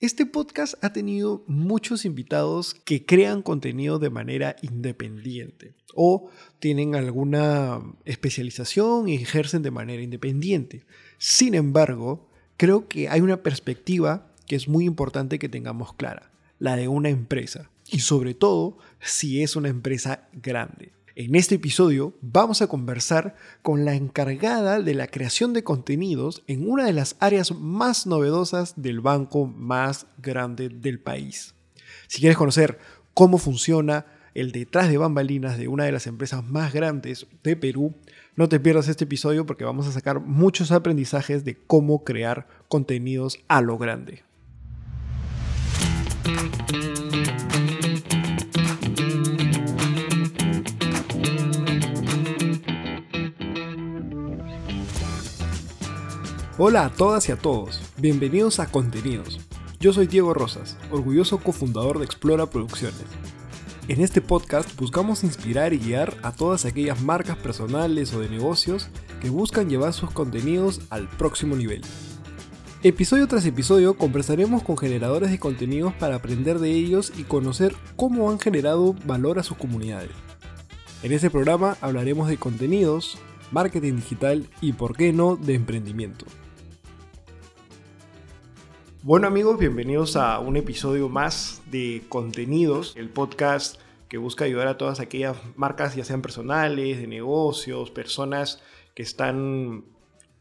Este podcast ha tenido muchos invitados que crean contenido de manera independiente o tienen alguna especialización y ejercen de manera independiente. Sin embargo, creo que hay una perspectiva que es muy importante que tengamos clara, la de una empresa y sobre todo si es una empresa grande. En este episodio vamos a conversar con la encargada de la creación de contenidos en una de las áreas más novedosas del banco más grande del país. Si quieres conocer cómo funciona el detrás de bambalinas de una de las empresas más grandes de Perú, no te pierdas este episodio porque vamos a sacar muchos aprendizajes de cómo crear contenidos a lo grande. Hola a todas y a todos, bienvenidos a Contenidos. Yo soy Diego Rosas, orgulloso cofundador de Explora Producciones. En este podcast buscamos inspirar y guiar a todas aquellas marcas personales o de negocios que buscan llevar sus contenidos al próximo nivel. Episodio tras episodio conversaremos con generadores de contenidos para aprender de ellos y conocer cómo han generado valor a sus comunidades. En este programa hablaremos de contenidos, marketing digital y, por qué no, de emprendimiento. Bueno amigos, bienvenidos a un episodio más de Contenidos, el podcast que busca ayudar a todas aquellas marcas, ya sean personales, de negocios, personas que están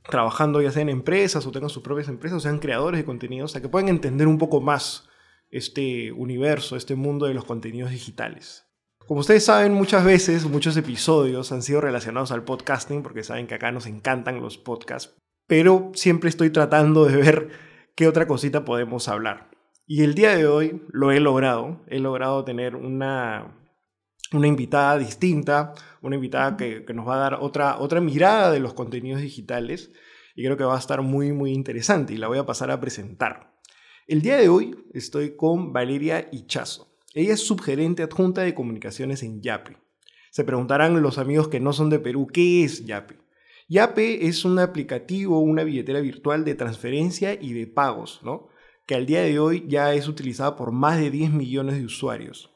trabajando ya sea en empresas o tengan sus propias empresas o sean creadores de contenidos, a que puedan entender un poco más este universo, este mundo de los contenidos digitales. Como ustedes saben, muchas veces, muchos episodios han sido relacionados al podcasting, porque saben que acá nos encantan los podcasts, pero siempre estoy tratando de ver qué otra cosita podemos hablar. Y el día de hoy lo he logrado. He logrado tener una, una invitada distinta, una invitada que, nos va a dar otra, otra mirada de los contenidos digitales y creo que va a estar muy, muy interesante y la voy a pasar a presentar. El día de hoy estoy con Valeria Hichazo. Ella es subgerente adjunta de comunicaciones en Yape. Se preguntarán los amigos que no son de Perú, ¿qué es Yape? Yape es un aplicativo, una billetera virtual de transferencia y de pagos, ¿no? que al día de hoy ya es utilizada por más de 10 millones de usuarios.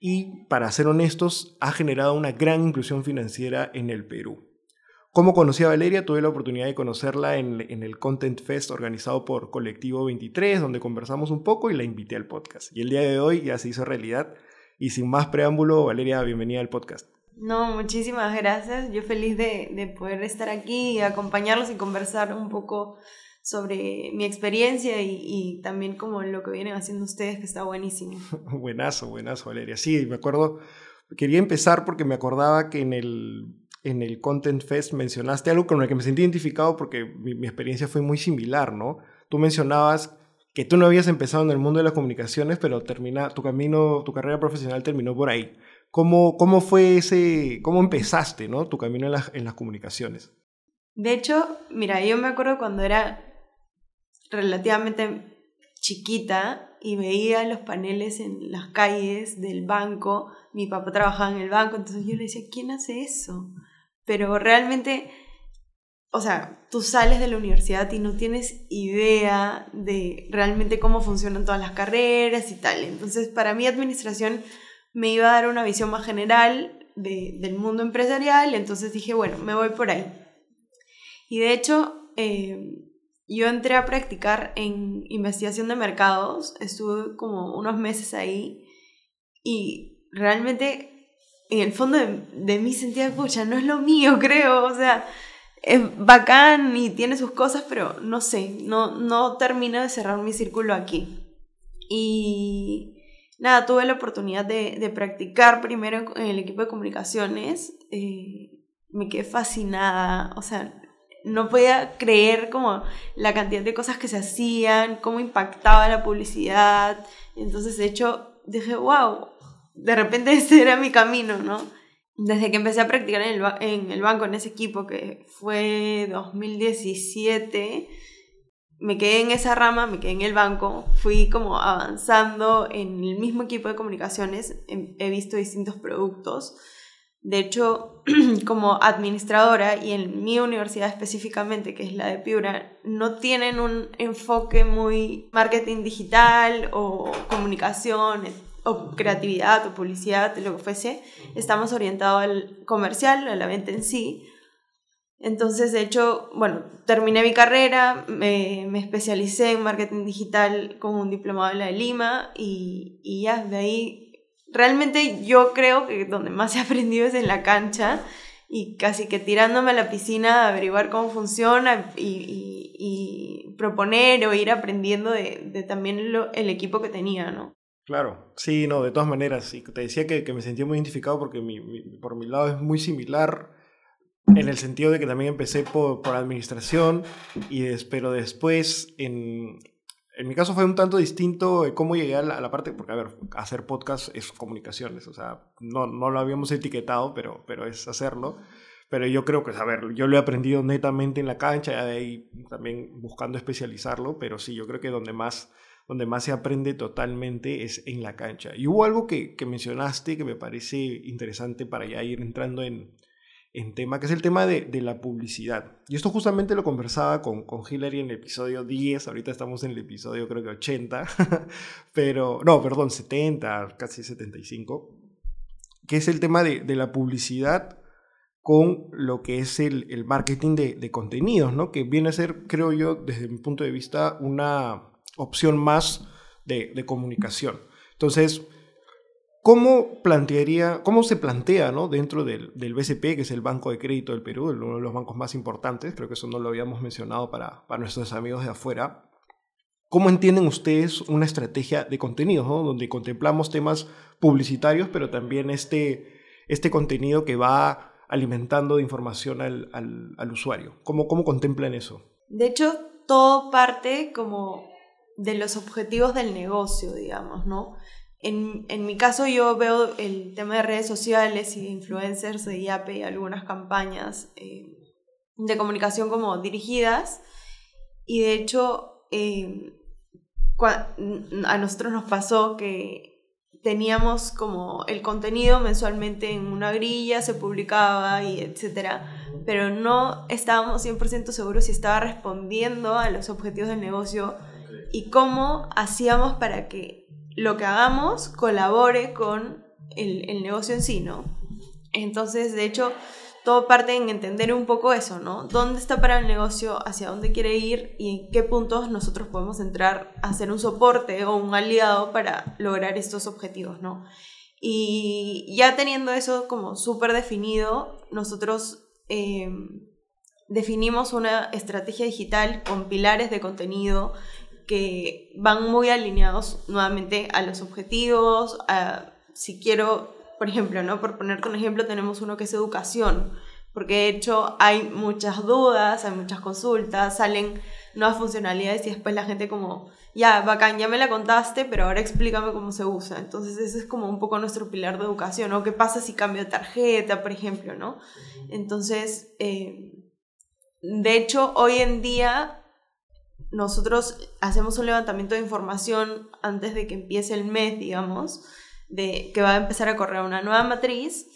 Y, para ser honestos, ha generado una gran inclusión financiera en el Perú. ¿Cómo conocí a Valeria? Tuve la oportunidad de conocerla en, en, el Content Fest organizado por Colectivo 23, donde conversamos un poco y la invité al podcast. Y el día de hoy ya se hizo realidad. Y sin más preámbulo, Valeria, bienvenida al podcast. No, muchísimas gracias. Yo feliz de, de poder estar aquí y acompañarlos y conversar un poco sobre mi experiencia y, también como lo que vienen haciendo ustedes, que está buenísimo. buenazo, buenazo, Valeria. Sí, me acuerdo, quería empezar porque me acordaba que en el, en el Content Fest mencionaste algo con lo que me sentí identificado porque mi, mi experiencia fue muy similar, ¿no? Tú mencionabas que tú no habías empezado en el mundo de las comunicaciones, pero termina, tu camino, tu carrera profesional terminó por ahí. ¿Cómo, cómo fue ese, cómo empezaste, ¿no? Tu camino en, en las comunicaciones. De hecho, mira, yo me acuerdo cuando era relativamente chiquita y veía los paneles en las calles del banco. Mi papá trabajaba en el banco, entonces yo le decía, ¿quién hace eso? Pero realmente, o sea, tú sales de la universidad y no tienes idea de realmente cómo funcionan todas las carreras y tal. Entonces, para mí, administración me iba a dar una visión más general de, del mundo empresarial, entonces dije, bueno, me voy por ahí. Y de hecho, eh, yo entré a practicar en investigación de mercados, estuve como unos meses ahí y realmente en el fondo de, de mí sentía, pucha, no es lo mío, creo, o sea, es bacán y tiene sus cosas, pero no sé, no, no termino de cerrar mi círculo aquí. Y nada, tuve la oportunidad de, de practicar primero en el equipo de comunicaciones. Eh, me quedé fascinada, o sea, no podía creer como la cantidad de cosas que se hacían, cómo impactaba la publicidad. Entonces, de hecho, dije, wow, de repente ese era mi camino, ¿no? Desde que empecé a practicar en el, en el banco, en ese equipo, que fue 2017, me quedé en esa rama, me quedé en el banco, fui como avanzando en el mismo equipo de comunicaciones, he visto distintos productos De hecho, como administradora y en mi universidad específicamente, que es la de Piura, no tienen un enfoque muy marketing digital o comunicación o creatividad o publicidad, lo que fuese. Estamos orientados al comercial, a la venta en sí. Entonces, de hecho, bueno, terminé mi carrera, me, me especialicé en marketing digital con un diplomado en la de Lima y, y ya de ahí realmente yo creo que donde más he aprendido es en la cancha y casi que tirándome a la piscina a averiguar cómo funciona y, y, proponer o ir aprendiendo de, también el equipo que tenía, ¿no? Claro, sí, no, de todas maneras, y te decía que, que me sentía muy identificado porque mi, por mi lado es muy similar en el sentido de que también empecé por, por administración, y pero después en, en mi caso fue un tanto distinto cómo llegué a la, parte, porque a ver, hacer podcast es comunicaciones, o sea, no, no lo habíamos etiquetado, pero, pero es hacerlo. Pero yo creo que, a ver, yo lo he aprendido netamente en la cancha, de ahí también buscando especializarlo, pero sí, yo creo que donde más, donde más se aprende totalmente es en la cancha. Y hubo algo que, que mencionaste que me parece interesante para ya ir entrando en, en tema, que es el tema de, de, la publicidad. Y esto justamente lo conversaba con, con Hillary en el episodio 10, ahorita estamos en el episodio creo que 80, pero no, perdón, 70, casi 75, que es el tema de, de la publicidad con lo que es el, el marketing de, de, contenidos, ¿no? que viene a ser, creo yo, desde mi punto de vista, una opción más de, de comunicación. Entonces, ¿Cómo, plantearía, cómo se plantea ¿no? dentro del, del, BCP, que es el Banco de Crédito del Perú, uno de los bancos más importantes, creo que eso no lo habíamos mencionado para, para nuestros amigos de afuera, ¿cómo entienden ustedes una estrategia de contenidos, ¿no? donde contemplamos temas publicitarios, pero también este, este contenido que va alimentando de información al, al, al usuario? ¿Cómo, ¿Cómo contemplan eso? De hecho, todo parte como de los objetivos del negocio, digamos, ¿no? En, en, mi caso yo veo el tema de redes sociales y influencers de IAPE y algunas campañas eh, de comunicación como dirigidas. Y de hecho eh, a nosotros nos pasó que teníamos como el contenido mensualmente en una grilla, se publicaba y etcétera, pero no estábamos 100% seguros si estaba respondiendo a los objetivos del negocio y cómo hacíamos para que lo que hagamos colabore con el, negocio en sí, ¿no? Entonces, de hecho, todo parte en entender un poco eso, ¿no? ¿Dónde está para el negocio? ¿Hacia dónde quiere ir? ¿Y en qué puntos nosotros podemos entrar a hacer un soporte o un aliado para lograr estos objetivos, ¿no? Y ya teniendo eso como súper definido, nosotros eh, definimos una estrategia digital con pilares de contenido que van muy alineados nuevamente a los objetivos, a, si quiero, por ejemplo, ¿no? Por ponerte un ejemplo, tenemos uno que es educación, porque de hecho hay muchas dudas, hay muchas consultas, salen nuevas funcionalidades y después la gente como, ya, bacán, ya me la contaste, pero ahora explícame cómo se usa. Entonces ese es como un poco nuestro pilar de educación, ¿no? ¿Qué pasa si cambio de tarjeta, por ejemplo, ¿no? Entonces, eh, de hecho, hoy en día nosotros hacemos un levantamiento de información antes de que empiece el mes, digamos, de que va a empezar a correr una nueva matriz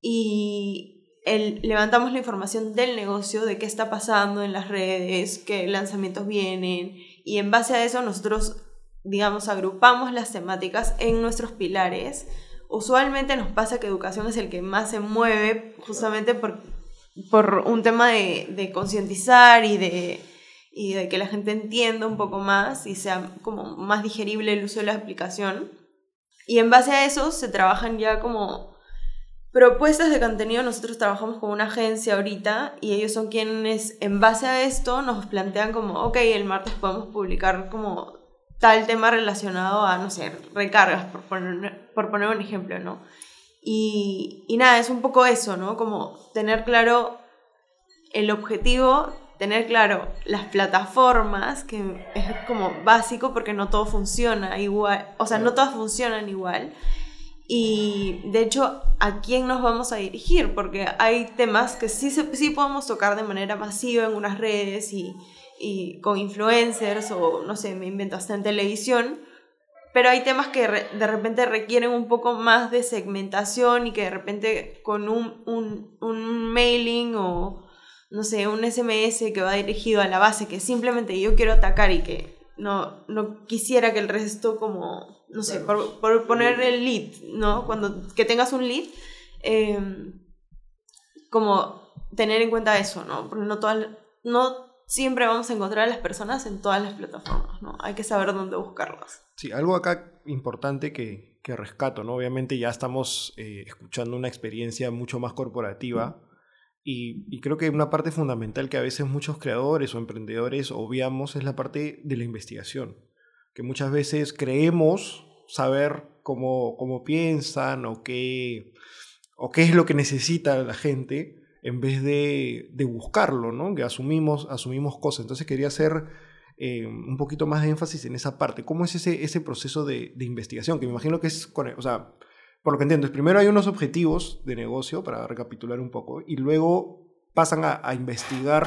y el, levantamos la información del negocio, de qué está pasando en las redes, qué lanzamientos vienen y en base a eso nosotros, digamos, agrupamos las temáticas en nuestros pilares. Usualmente nos pasa que educación es el que más se mueve justamente por, por un tema de, de concientizar y de y de que la gente entienda un poco más y sea como más digerible el uso de la aplicación. Y en base a eso se trabajan ya como propuestas de contenido. Nosotros trabajamos con una agencia ahorita y ellos son quienes en base a esto nos plantean como, ok, el martes podemos publicar como tal tema relacionado a, no sé, recargas, por poner, por poner un ejemplo, ¿no? Y, y nada, es un poco eso, ¿no? Como tener claro el objetivo tener claro las plataformas, que es como básico porque no todo funciona igual, o sea, no todas funcionan igual. Y de hecho, ¿a quién nos vamos a dirigir? Porque hay temas que sí, sí podemos tocar de manera masiva en unas redes y, y con influencers o, no sé, me invento hasta en televisión, pero hay temas que de repente requieren un poco más de segmentación y que de repente con un, un, un mailing o no sé, un SMS que va dirigido a la base que simplemente yo quiero atacar y que no, no quisiera que el resto como, no sé, por, por poner el lead, ¿no? Cuando que tengas un lead, em, como tener en cuenta eso, ¿no? Porque no, todas, no siempre vamos a encontrar a las personas en todas las plataformas, ¿no? Hay que saber dónde buscarlas. Sí, algo acá importante que, que rescato, ¿no? Obviamente ya estamos eh, escuchando una experiencia mucho más corporativa. Y, creo que una parte fundamental que a veces muchos creadores o emprendedores obviamos es la parte de la investigación, que muchas veces creemos saber cómo, cómo piensan o qué, o qué es lo que necesita la gente en vez de, buscarlo, ¿no? Que asumimos, asumimos cosas. Entonces quería hacer eh, un poquito más de énfasis en esa parte. ¿Cómo es ese, ese proceso de, de investigación? Que me imagino que es, o sea, por lo que entiendo, primero hay unos objetivos de negocio, para recapitular un poco, y luego pasan a, investigar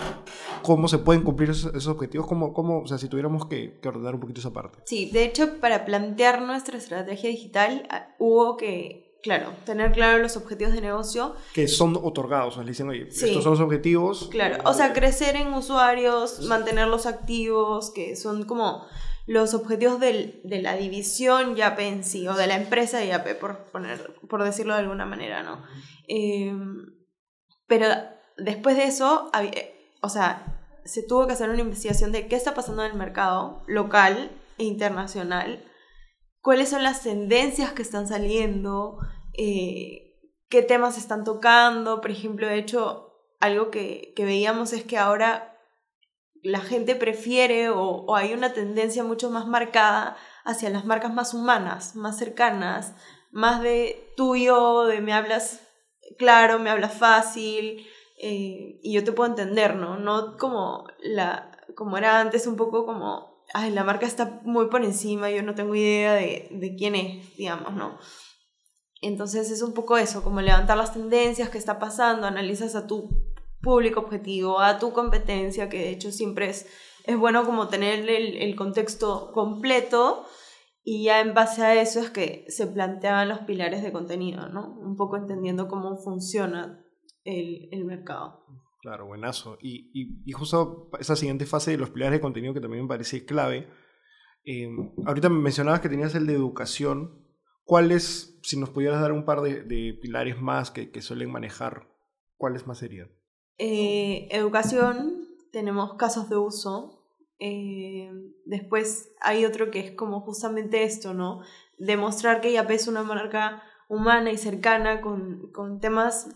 cómo se pueden cumplir esos, objetivos, cómo, cómo, o sea, si tuviéramos que, ordenar un poquito esa parte. Sí, de hecho, para plantear nuestra estrategia digital ah, hubo que, claro, tener claro los objetivos de negocio. Que son otorgados, o sea, le dicen, oye, estos son los objetivos. Claro, o sea, crecer en usuarios, mantenerlos activos, que son como los objetivos del, de la división YAPE en sí, o de la empresa YAPE, por, poner, por decirlo de alguna manera, ¿no? Em, pero después de eso, o sea, se tuvo que hacer una investigación de qué está pasando en el mercado local e internacional, cuáles son las tendencias que están saliendo, eh, qué temas están tocando, por ejemplo, de hecho, algo que, que veíamos es que ahora la gente prefiere o, hay una tendencia mucho más marcada hacia las marcas más humanas, más cercanas, más de tuyo, de me hablas claro, me hablas fácil eh, y yo te puedo entender, ¿no? No como, la, como era antes un poco como, ay, la marca está muy por encima, yo no tengo idea de, de quién es, digamos, ¿no? Entonces es un poco eso, como levantar las tendencias que está pasando, analizas a tu público objetivo, a tu competencia, que de hecho siempre es, es bueno como tener el, el contexto completo y ya en base a eso es que se planteaban los pilares de contenido, ¿no? Un poco entendiendo cómo funciona el, el mercado. Claro, buenazo. Y, y, justo esa siguiente fase de los pilares de contenido que también me parece clave. Eh, ahorita mencionabas que tenías el de educación. ¿Cuáles, si nos pudieras dar un par de, de pilares más que, que suelen manejar, cuáles más serían? Eh, educación, tenemos casos de uso. Eh, después hay otro que es como justamente esto, ¿no? Demostrar que YAP es una marca humana y cercana con, con temas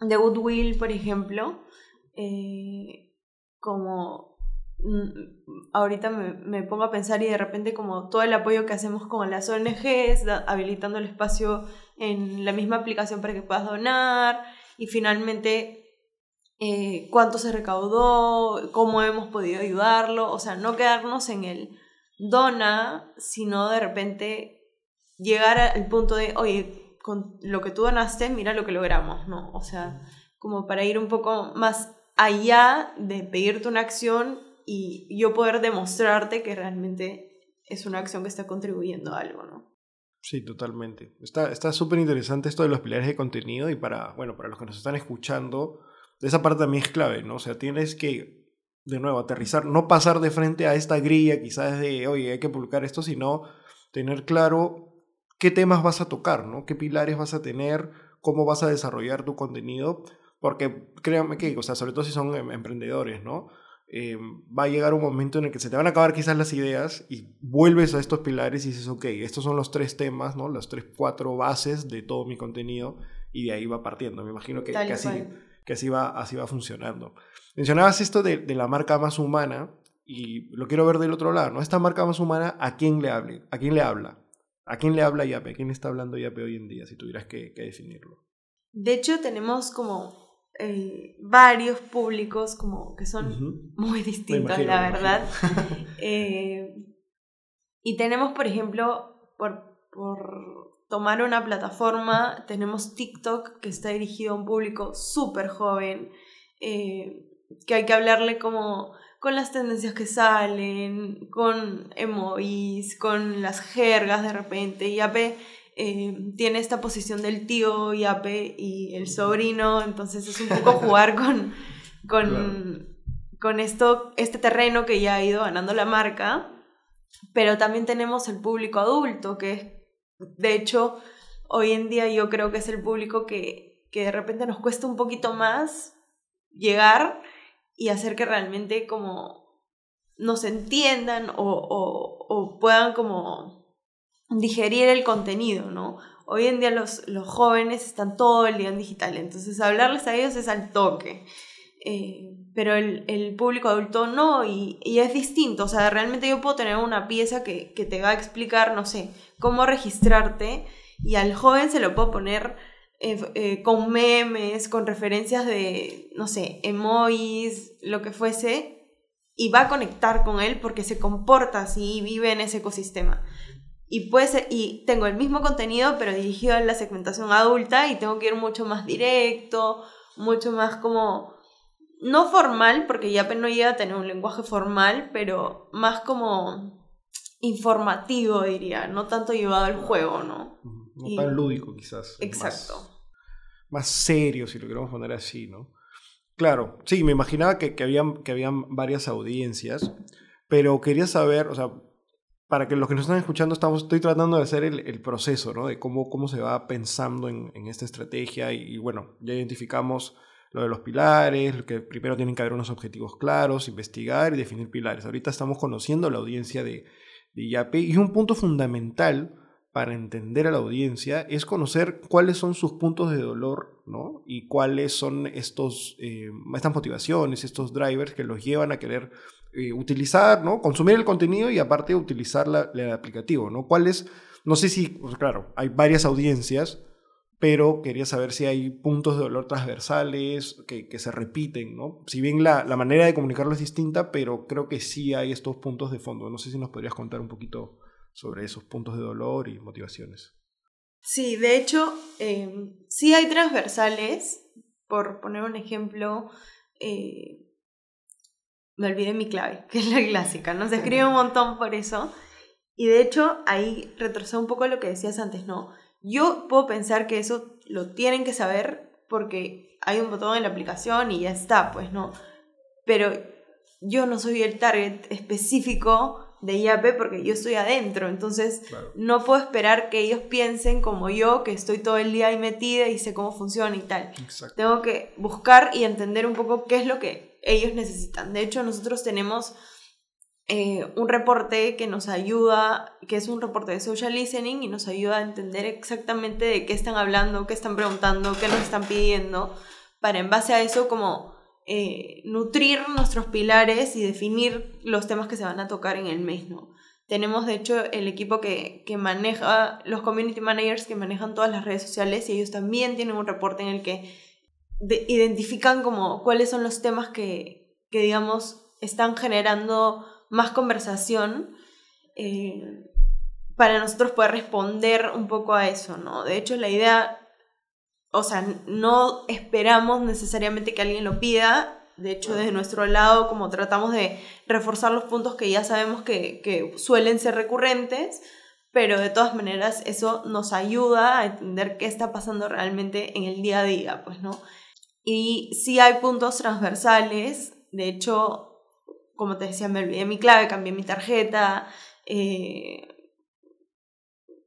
de goodwill, por ejemplo. Eh, como mm, ahorita me, me, pongo a pensar y de repente como todo el apoyo que hacemos con las ONGs, habilitando el espacio en la misma aplicación para que puedas donar y finalmente eh, cuánto se recaudó, cómo hemos podido ayudarlo, o sea, no quedarnos en el dona, sino de repente llegar al punto de, oye, con lo que tú donaste, mira lo que logramos, ¿no? O sea, como para ir un poco más allá de pedirte una acción y yo poder demostrarte que realmente es una acción que está contribuyendo a algo, ¿no? Sí, totalmente. Está súper interesante esto de los pilares de contenido y para, bueno, para los que nos están escuchando, esa parte también es clave, ¿no? O sea, tienes que, de nuevo, aterrizar, no pasar de frente a esta grilla quizás de, oye, hay que publicar esto, sino tener claro qué temas vas a tocar, ¿no? Qué pilares vas a tener, cómo vas a desarrollar tu contenido, porque créanme que, o sea, sobre todo si son em, emprendedores, ¿no? Eh, va a llegar un momento en el que se te van a acabar quizás las ideas y vuelves a estos pilares y dices, ok, estos son los tres temas, ¿no? Las tres, cuatro bases de todo mi contenido y de ahí va partiendo. Me imagino que, que así, que así va, así va funcionando. Mencionabas esto de, de, la marca más humana y lo quiero ver del otro lado, ¿no? Esta marca más humana, ¿a quién le, hable? ¿A quién le habla? ¿A quién le habla Yape? ¿A quién está hablando Yape hoy en día, si tuvieras que, que definirlo? De hecho, tenemos como eh, varios públicos como que son muy distintos, la verdad. eh, y tenemos, por ejemplo, por, por tomar una plataforma, tenemos TikTok que está dirigido a un público súper joven, eh, que hay que hablarle como con las tendencias que salen, con emojis, con las jergas de repente. Yape eh, tiene esta posición del tío Yape y el sobrino, entonces es un poco jugar con, con, con esto, este terreno que ya ha ido ganando la marca. Pero también tenemos el público adulto, que es, de hecho, hoy en día yo creo que es el público que, que de repente nos cuesta un poquito más llegar y hacer que realmente como nos entiendan o, o, puedan como digerir el contenido, ¿no? Hoy en día los, los, jóvenes están todo el día en digital, entonces hablarles a ellos es al toque. Eh, pero el, el, público adulto no, y, y, es distinto. O sea, realmente yo puedo tener una pieza que, que te va a explicar, no sé, cómo registrarte, y al joven se lo puedo poner eh, eh, con memes, con referencias de, no sé, emojis, lo que fuese, y va a conectar con él porque se comporta así y vive en ese ecosistema. Y, puede y tengo el mismo contenido, pero dirigido a la segmentación adulta y tengo que ir mucho más directo, mucho más como, no formal, porque ya no llega a tener un lenguaje formal, pero más como informativo, diría, no tanto llevado al juego, ¿no? No tan lúdico, quizás. Exacto. Más, serio, si lo queremos poner así, ¿no? Claro, sí, me imaginaba que, que, habían, que habían varias audiencias, pero quería saber, o sea, para que los que nos están escuchando, estamos, estoy tratando de hacer el, el proceso, ¿no? De cómo, cómo se va pensando en, en esta estrategia y, bueno, ya identificamos lo de los pilares, lo que primero tienen que haber unos objetivos claros, investigar y definir pilares. Ahorita estamos conociendo la audiencia de, y un punto fundamental para entender a la audiencia es conocer cuáles son sus puntos de dolor, ¿no? Y cuáles son estos, eh, estas motivaciones, estos drivers que los llevan a querer eh, utilizar, ¿no? Consumir el contenido y aparte utilizar la, el aplicativo, ¿no? ¿Cuáles? No sé si, pues claro, hay varias audiencias, pero quería saber si hay puntos de dolor transversales que, que se repiten, ¿no? Si bien la, la, manera de comunicarlo es distinta, pero creo que sí hay estos puntos de fondo. No sé si nos podrías contar un poquito sobre esos puntos de dolor y motivaciones. Sí, de hecho, eh, sí hay transversales. Por poner un ejemplo, eh, me olvidé mi clave, que es la clásica, ¿no? Se escribe un montón por eso. Y de hecho, ahí retrocedo un poco lo que decías antes, ¿no? Yo puedo pensar que eso lo tienen que saber porque hay un botón en la aplicación y ya está, pues, ¿no? Pero yo no soy el target específico de IAP porque yo estoy adentro, entonces no puedo esperar que ellos piensen como yo, que estoy todo el día ahí metida y sé cómo funciona y tal. Tengo que buscar y entender un poco qué es lo que ellos necesitan. De hecho, nosotros tenemos eh, un reporte que nos ayuda, que es un reporte de social listening y nos ayuda a entender exactamente de qué están hablando, qué están preguntando, qué nos están pidiendo, para en base a eso como eh, nutrir nuestros pilares y definir los temas que se van a tocar en el mes, ¿no? Tenemos, de hecho, el equipo que, que maneja, los community managers que manejan todas las redes sociales y ellos también tienen un reporte en el que identifican como cuáles son los temas que, que, digamos, están generando más conversación eh, para nosotros poder responder un poco a eso, ¿no? De hecho, la idea o sea, no esperamos necesariamente que alguien lo pida. De hecho, desde nuestro lado, como tratamos de reforzar los puntos que ya sabemos que, que suelen ser recurrentes, pero de todas maneras eso nos ayuda a entender qué está pasando realmente en el día a día, pues, ¿no? Y sí hay puntos transversales, de hecho, como te decía, me olvidé mi clave, cambié mi tarjeta, eh,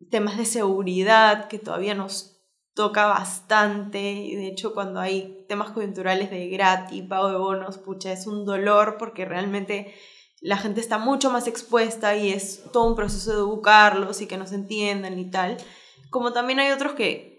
temas de seguridad que todavía nos toca bastante de hecho cuando hay temas coyunturales de gratis, pago de bonos, pucha, es un dolor porque realmente la gente está mucho más expuesta y es todo un proceso de educarlos y que nos entiendan y tal. Como también hay otros que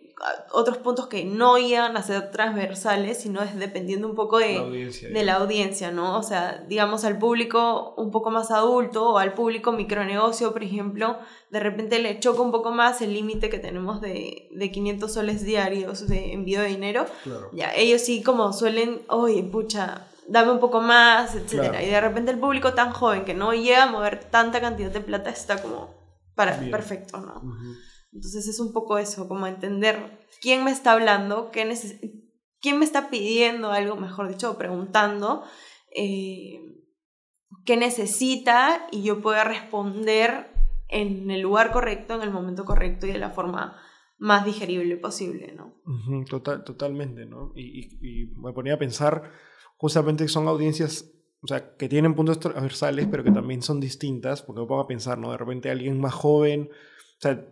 otros puntos que no iban a ser transversales, sino es dependiendo un poco de la audiencia, de la audiencia ¿no? O sea, digamos al público un poco más adulto o al público micronegocio, por ejemplo, de repente le choca un poco más el límite que tenemos de, de 500 soles diarios de envío de dinero. Ya, ellos sí como suelen, oye, pucha, dame un poco más, etcétera. Y de repente el público tan joven que no llega a mover tanta cantidad de plata está como para, perfecto, ¿no? Entonces es un poco eso, como entender quién me está hablando, qué quién me está pidiendo algo, mejor dicho, preguntando, eh, qué necesita y yo pueda responder en el lugar correcto, en el momento correcto y de la forma más digerible posible, ¿no? Total, totalmente, ¿no? Y, y, me ponía a pensar justamente son audiencias, o sea, que tienen puntos transversales, pero que también son distintas, porque me pongo a pensar, ¿no? De repente alguien más joven, o sea,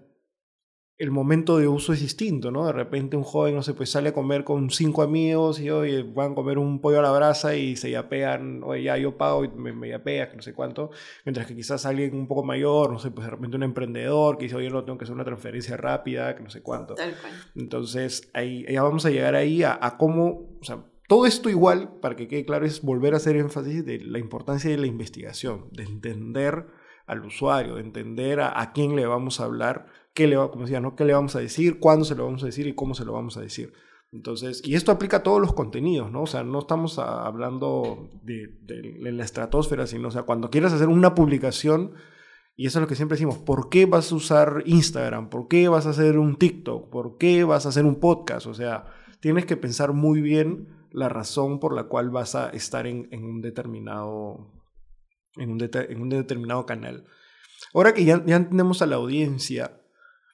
el momento de uso es distinto, ¿no? De repente un joven, no sé, pues sale a comer con cinco amigos y hoy van a comer un pollo a la brasa y se yapean, oye, ya yo pago y me, me yapeas, no sé cuánto. Mientras que quizás alguien un poco mayor, no sé, pues de repente un emprendedor que dice, oye, no tengo que hacer una transferencia rápida, que no sé cuánto. Entonces, ahí ya vamos a llegar ahí a, a cómo, o sea, todo esto igual, para que quede claro, es volver a hacer énfasis de la importancia de la investigación, de entender al usuario, de entender a, a quién le vamos a hablar qué le, como decía, ¿no? ¿Qué le vamos a decir, cuándo se lo vamos a decir y cómo se lo vamos a decir. Entonces, y esto aplica a todos los contenidos, ¿no? O sea, no estamos hablando de, la estratosfera, sino, o sea, cuando quieras hacer una publicación, y eso es lo que siempre decimos, ¿por qué vas a usar Instagram? ¿Por qué vas a hacer un TikTok? ¿Por qué vas a hacer un podcast? O sea, tienes que pensar muy bien la razón por la cual vas a estar en, un determinado en un, en un determinado canal. Ahora que ya, ya tenemos a la audiencia,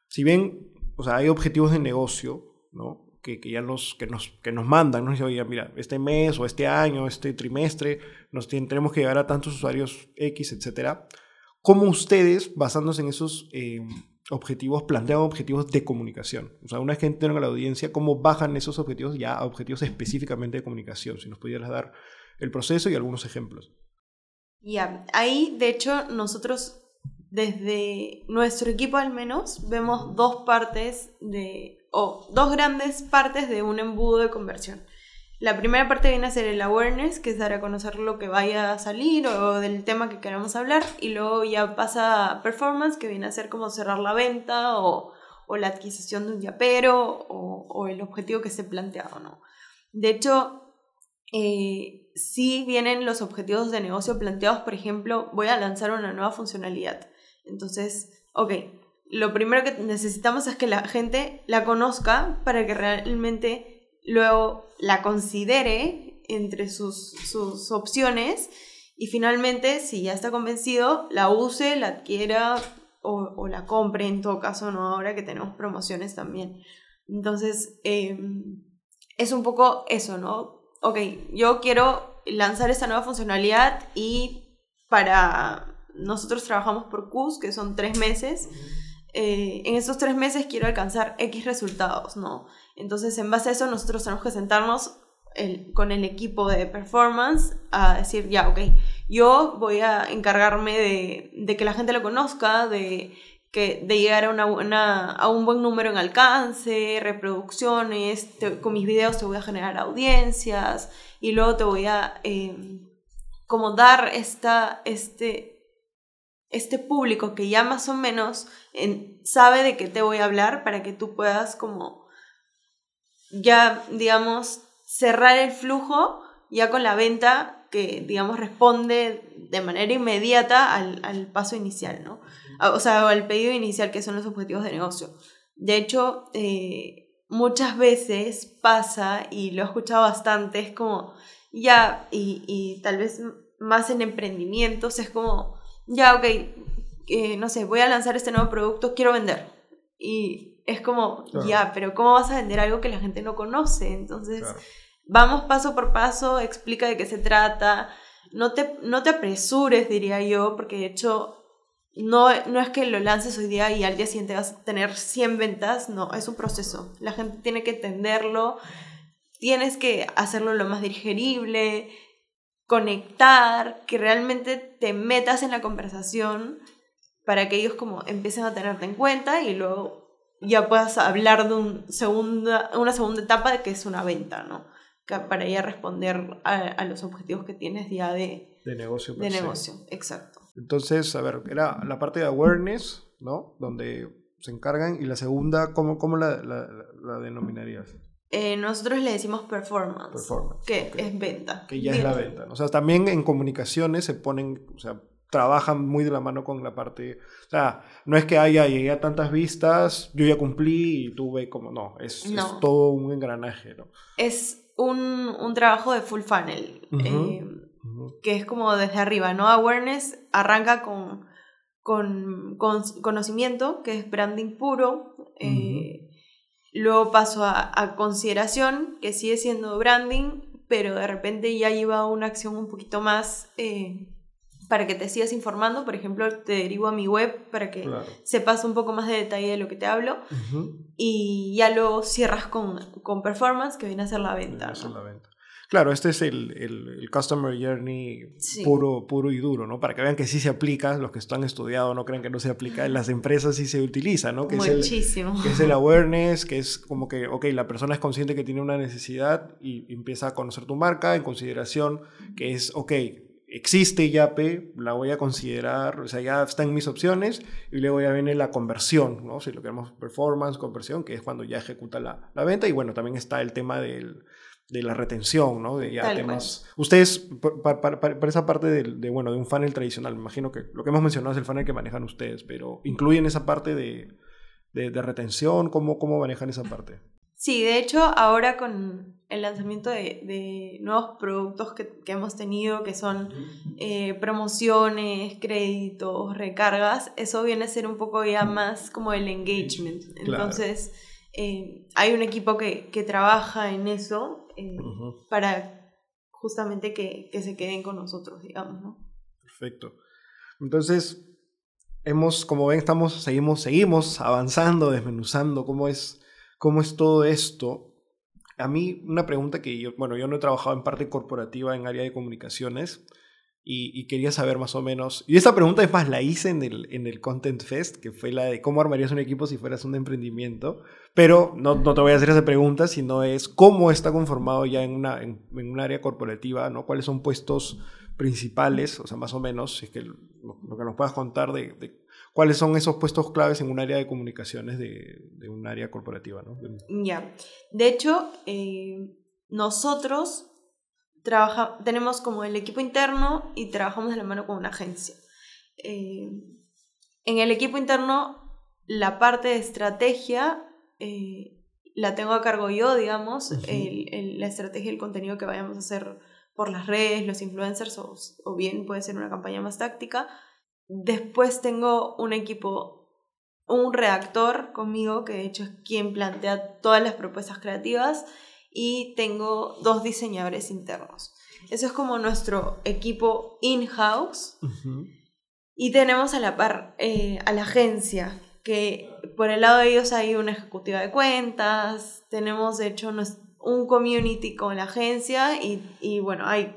si bien, o sea, hay objetivos de negocio, ¿no? Que, que ya nos, que nos, que nos mandan, ¿no? Oye, mira, este mes o este año, este trimestre, nos tenemos que llegar a tantos usuarios X, etcétera. ¿Cómo ustedes, basándose en esos eh, objetivos, plantean objetivos de comunicación? O sea, una vez que entran a la audiencia, ¿cómo bajan esos objetivos ya a objetivos específicamente de comunicación? Si nos pudieras dar el proceso y algunos ejemplos. Ya, ahí de hecho nosotros desde nuestro equipo al menos, vemos dos partes de, o dos grandes partes de un embudo de conversión. La primera parte viene a ser el awareness, que es dar a conocer lo que vaya a salir o del tema que queramos hablar, y luego ya pasa a performance, que viene a ser como cerrar la venta o, la adquisición de un yapero o, o, el objetivo que esté planteado, ¿no? De hecho, eh, si vienen los objetivos de negocio planteados, por ejemplo, voy a lanzar una nueva funcionalidad. Entonces, ok, lo primero que necesitamos es que la gente la conozca para que realmente luego la considere entre sus, sus opciones y finalmente, si ya está convencido, la use, la adquiera o, la compre en todo caso, ¿no? Ahora que tenemos promociones también. Entonces, em, es un poco eso, ¿no? Ok, yo quiero lanzar esta nueva funcionalidad y para nosotros trabajamos por CUS, que son tres meses. Eh, en esos tres meses quiero alcanzar X resultados, ¿no? Entonces, en base a eso, nosotros tenemos que sentarnos con el equipo de performance a decir, ya, ok, yo voy a encargarme de, que la gente lo conozca, de, que, de llegar a, una a un buen número en alcance, reproducciones, con mis videos te voy a generar audiencias y luego te voy a eh, como dar esta, este, este público que ya más o menos sabe de qué te voy a hablar para que tú puedas como ya, digamos, cerrar el flujo ya con la venta que, digamos, responde de manera inmediata al, paso inicial, ¿no? O sea, al pedido inicial, que son los objetivos de negocio. De hecho, eh, muchas veces pasa, y lo he escuchado bastante, es como, ya, y, y tal vez más en emprendimientos, es como, ya, ok, eh, no sé, voy a lanzar este nuevo producto, quiero vender. Y es como, ya, pero ¿cómo vas a vender algo que la gente no conoce? Entonces, vamos paso por paso, explica de qué se trata, no te, no te apresures, diría yo, porque de hecho no, no es que lo lances hoy día y al día siguiente vas a tener 100 ventas, no, es un proceso. La gente tiene que entenderlo, tienes que hacerlo lo más digerible, conectar, que realmente te metas en la conversación para que ellos como empiecen a tenerte en cuenta y luego ya puedas hablar de un segunda, una segunda etapa de que es una venta, ¿no? para ya responder a, los objetivos que tienes ya de, de negocio. De negocio, exacto. Entonces, a ver, era la parte de awareness, ¿no? Donde se encargan y la segunda, ¿cómo, cómo la, la, la denominarías? Eh, nosotros le decimos performance, que es venta. Que ya es la venta. O sea, también en comunicaciones se ponen, o sea, trabajan muy de la mano con la parte, o sea, no es que haya, llegué a tantas vistas, yo ya cumplí y tú ve como, no, es, todo un engranaje, ¿no? Es un, un, trabajo de full funnel. Eh, que es como desde arriba, ¿no? Awareness arranca con, con, conocimiento, que es branding puro. Eh, luego paso a, consideración, que sigue siendo branding, pero de repente ya lleva una acción un poquito más eh, para que te sigas informando. Por ejemplo, te derivo a mi web para que sepas un poco más de detalle de lo que te hablo. Y ya luego cierras con, con, performance, que viene a ser la venta. la venta. Claro, este es el, el, Customer Journey puro, puro y duro, ¿no? Para que vean que sí se aplica, los que están estudiado no crean que no se aplica, en las empresas sí se utiliza, ¿no? Que Muchísimo. Es el, que es el awareness, que es como que, ok, la persona es consciente que tiene una necesidad y empieza a conocer tu marca en consideración, que es, ok, existe YAPE, la voy a considerar, o sea, ya está en mis opciones, y luego ya viene la conversión, ¿no? Si lo queremos performance, conversión, que es cuando ya ejecuta la, la venta, y bueno, también está el tema del de la retención, ¿no? De ya temas. Ustedes, para, esa parte de, bueno, de un funnel tradicional, me imagino que lo que hemos mencionado es el funnel que manejan ustedes, pero ¿incluyen esa parte de, retención? ¿Cómo, ¿Cómo manejan esa parte? Sí, de hecho, ahora con el lanzamiento de, nuevos productos que, hemos tenido, que son eh, promociones, créditos, recargas, eso viene a ser un poco ya más como el engagement. Entonces, eh, hay un equipo que, que trabaja en eso eh, para justamente que, que, se queden con nosotros, digamos, ¿no? Perfecto. Entonces, hemos, como ven, estamos, seguimos, seguimos avanzando, desmenuzando cómo es, cómo es todo esto. A mí, una pregunta que yo, bueno, yo no he trabajado en parte corporativa en área de comunicaciones, y, quería saber más o menos. Y esta pregunta es más la hice en el, en el Content Fest, que fue la de cómo armarías un equipo si fueras un emprendimiento. Pero no, no te voy a hacer esa pregunta, sino es cómo está conformado ya en, una, en, un área corporativa, ¿no? ¿Cuáles son puestos principales? O sea, más o menos, es que lo, que nos puedas contar de, cuáles son esos puestos claves en un área de comunicaciones de, de un área corporativa, ¿no? Ya. De hecho, eh, nosotros trabaja, tenemos como el equipo interno y trabajamos de la mano con una agencia. Eh, en el equipo interno, la parte de estrategia eh, la tengo a cargo yo, digamos, la estrategia y el contenido que vayamos a hacer por las redes, los influencers, o, o bien puede ser una campaña más táctica. Después tengo un equipo, un redactor conmigo, que de hecho es quien plantea todas las propuestas creativas y tengo dos diseñadores internos. Eso es como nuestro equipo in-house. Y tenemos a la par eh, a la agencia, que por el lado de ellos hay una ejecutiva de cuentas, tenemos de hecho un community con la agencia y, y bueno, hay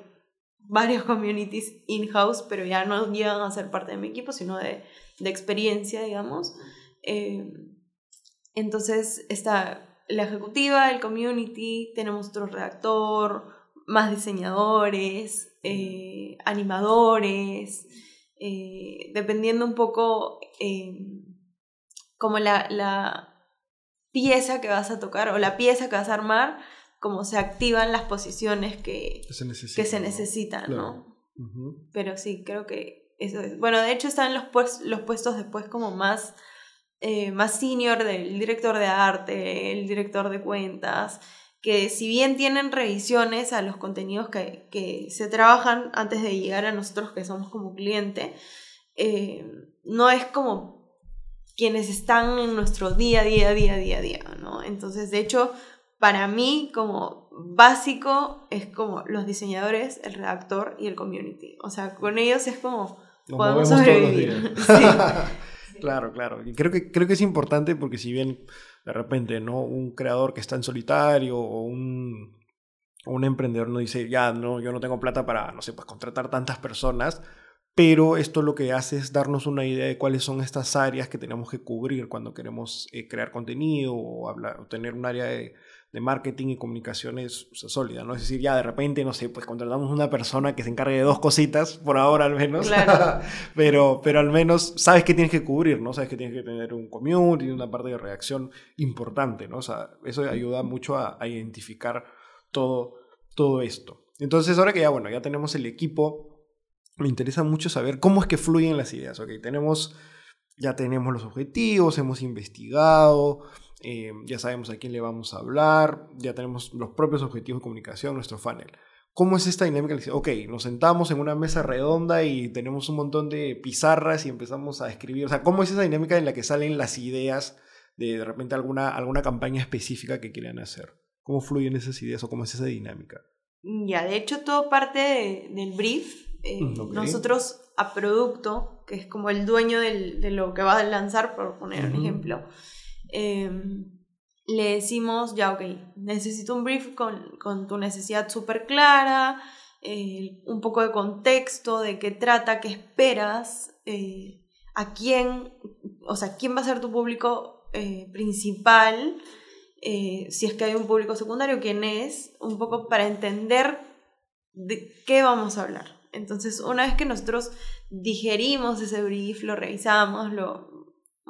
varios communities in-house, pero ya no llegan a ser parte de mi equipo, sino de, de experiencia, digamos. Eh, entonces está la ejecutiva, el community, tenemos otro redactor, más diseñadores, eh, animadores, eh, dependiendo un poco eh, como la, la, pieza que vas a tocar o la pieza que vas a armar, como se activan las posiciones que, se, necesitan, ¿no? Pero sí, creo que eso es. Bueno, de hecho están los, los puestos después como más eh, más senior del director de arte, el director de cuentas, que si bien tienen revisiones a los contenidos que, que se trabajan antes de llegar a nosotros que somos como cliente, eh, no es como quienes están en nuestro día a día, día a día, día, ¿no? Entonces, de hecho, para mí como básico es como los diseñadores, el redactor y el community. O sea, con ellos es como podemos sobrevivir. Claro, claro. Y creo que, creo que es importante porque si bien de repente, ¿no? Un creador que está en solitario o un, un emprendedor no dice, ya, no, yo no tengo plata para, no sé, pues contratar tantas personas, pero esto lo que hace es darnos una idea de cuáles son estas áreas que tenemos que cubrir cuando queremos eh, crear contenido o, tener un área de, de marketing y comunicaciones sólida, ¿no? Es decir, ya de repente, no sé, pues contratamos una persona que se encargue de dos cositas, por ahora al menos, claro. pero, pero al menos sabes que tienes que cubrir, ¿no? Sabes que tienes que tener un community, una parte de reacción importante, ¿no? O sea, eso ayuda mucho a, a identificar todo, todo esto. Entonces, ahora que ya, bueno, ya tenemos el equipo, me interesa mucho saber cómo es que fluyen las ideas, ¿ok? Tenemos, ya tenemos los objetivos, hemos investigado, eh, ya sabemos a quién le vamos a hablar, ya tenemos los propios objetivos de comunicación, nuestro funnel. ¿Cómo es esta dinámica? Ok, nos sentamos en una mesa redonda y tenemos un montón de pizarras y empezamos a escribir. O sea, ¿cómo es esa dinámica en la que salen las ideas de de repente alguna, alguna campaña específica que quieran hacer? ¿Cómo fluyen esas ideas o cómo es esa dinámica? Ya, de hecho todo parte del brief. Eh, Mm. Nosotros a producto, que es como el dueño del- de lo que va a lanzar, por poner un ejemplo, eh, le decimos, ya, ok, necesito un brief con, con tu necesidad súper clara, eh, un poco de contexto, de qué trata, qué esperas, eh, a quién, o sea, quién va a ser tu público eh, principal, si es que hay un público secundario, quién es, un poco para entender de qué vamos a hablar. Entonces, una vez que nosotros digerimos ese brief, lo revisamos, lo,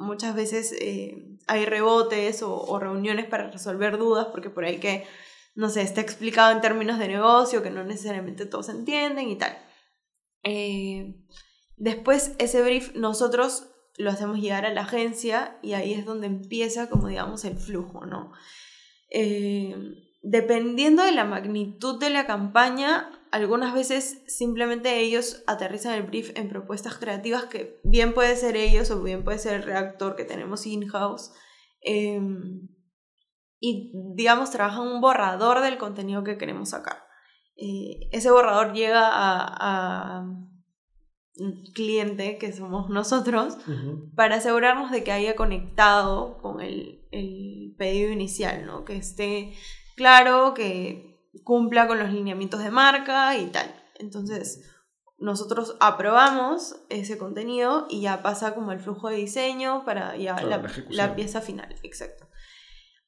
muchas veces eh, hay rebotes o, reuniones para resolver dudas, porque por ahí que, no sé, está explicado en términos de negocio, que no necesariamente todos entienden y tal. Eh, después, ese brief nosotros lo hacemos llegar a la agencia y ahí es donde empieza, como digamos, el flujo, ¿no? Eh, dependiendo de la magnitud de la campaña, algunas veces simplemente ellos aterrizan el brief en propuestas creativas que bien puede ser ellos o bien puede ser el redactor que tenemos in-house. eh, y digamos, trabajan un borrador del contenido que queremos sacar. Eh, ese borrador llega a, a cliente, que somos nosotros, para asegurarnos de que haya conectado con el, el pedido inicial, ¿no? Que esté claro, que cumpla con los lineamientos de marca y tal. Entonces, nosotros aprobamos ese contenido y ya pasa como el flujo de diseño para ya Claro, la, la ejecución. la pieza final, exacto.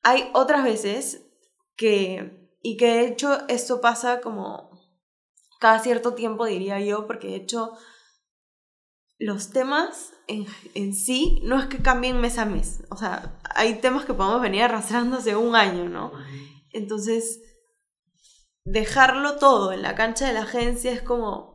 Hay otras veces que, y que de hecho esto pasa como cada cierto tiempo, diría yo, porque de hecho los temas en, en sí no es que cambien mes a mes. O sea, hay temas que podemos venir arrastrando hace un año, ¿no? Entonces, dejarlo todo en la cancha de la agencia es como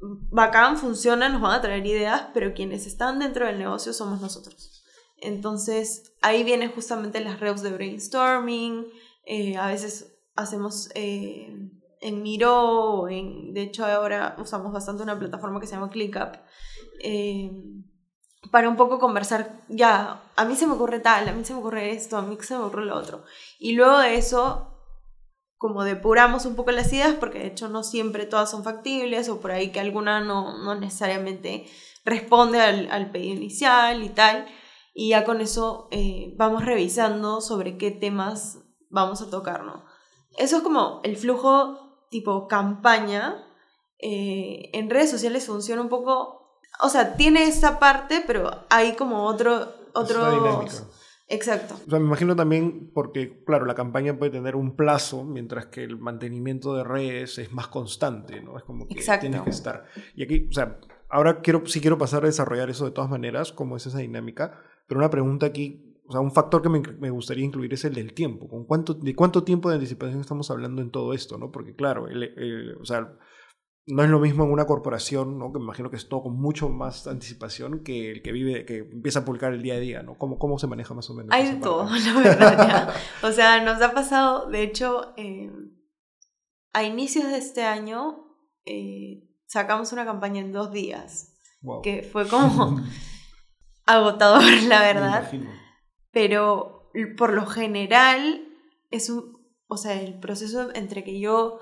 bacán, funciona, nos van a traer ideas, pero quienes están dentro del negocio somos nosotros. Entonces, ahí vienen justamente las redes de brainstorming, eh, a veces hacemos eh, en Miro, en, de hecho ahora usamos bastante una plataforma que se llama ClickUp, eh, para un poco conversar, ya, a mí se me ocurre tal, a mí se me ocurre esto, a mí se me ocurre lo otro. Y luego de eso, como depuramos un poco las ideas, porque de hecho no siempre todas son factibles, o por ahí que alguna no, no necesariamente responde al, al pedido inicial y tal. Y ya con eso eh, vamos revisando sobre qué temas vamos a tocar, ¿no? Eso es como el flujo tipo campaña. Eh, en redes sociales funciona un poco, o sea, tiene esa parte, pero hay como otro... Otro Exacto. O sea, me imagino también porque, claro, la campaña puede tener un plazo, mientras que el mantenimiento de redes es más constante, ¿no? Es como que Exacto. tienes que estar. Y aquí, o sea, ahora quiero, sí quiero pasar a desarrollar eso de todas maneras, cómo es esa dinámica, pero una pregunta aquí, o sea, un factor que me, me gustaría incluir es el del tiempo. ¿Con cuánto, ¿De cuánto tiempo de anticipación estamos hablando en todo esto, no? Porque, claro, el- el- o sea, no es lo mismo en una corporación, ¿no? Que me imagino que es todo con mucho más anticipación que el que vive, que empieza a publicar el día a día, ¿no? ¿Cómo, cómo se maneja más o menos? Hay de todo, la verdad. ya. O sea, nos ha pasado, de hecho, eh, a inicios de este año eh, sacamos una campaña en dos días, Wow. que fue como agotador, la verdad. Pero por lo general es un, o sea, el proceso entre que yo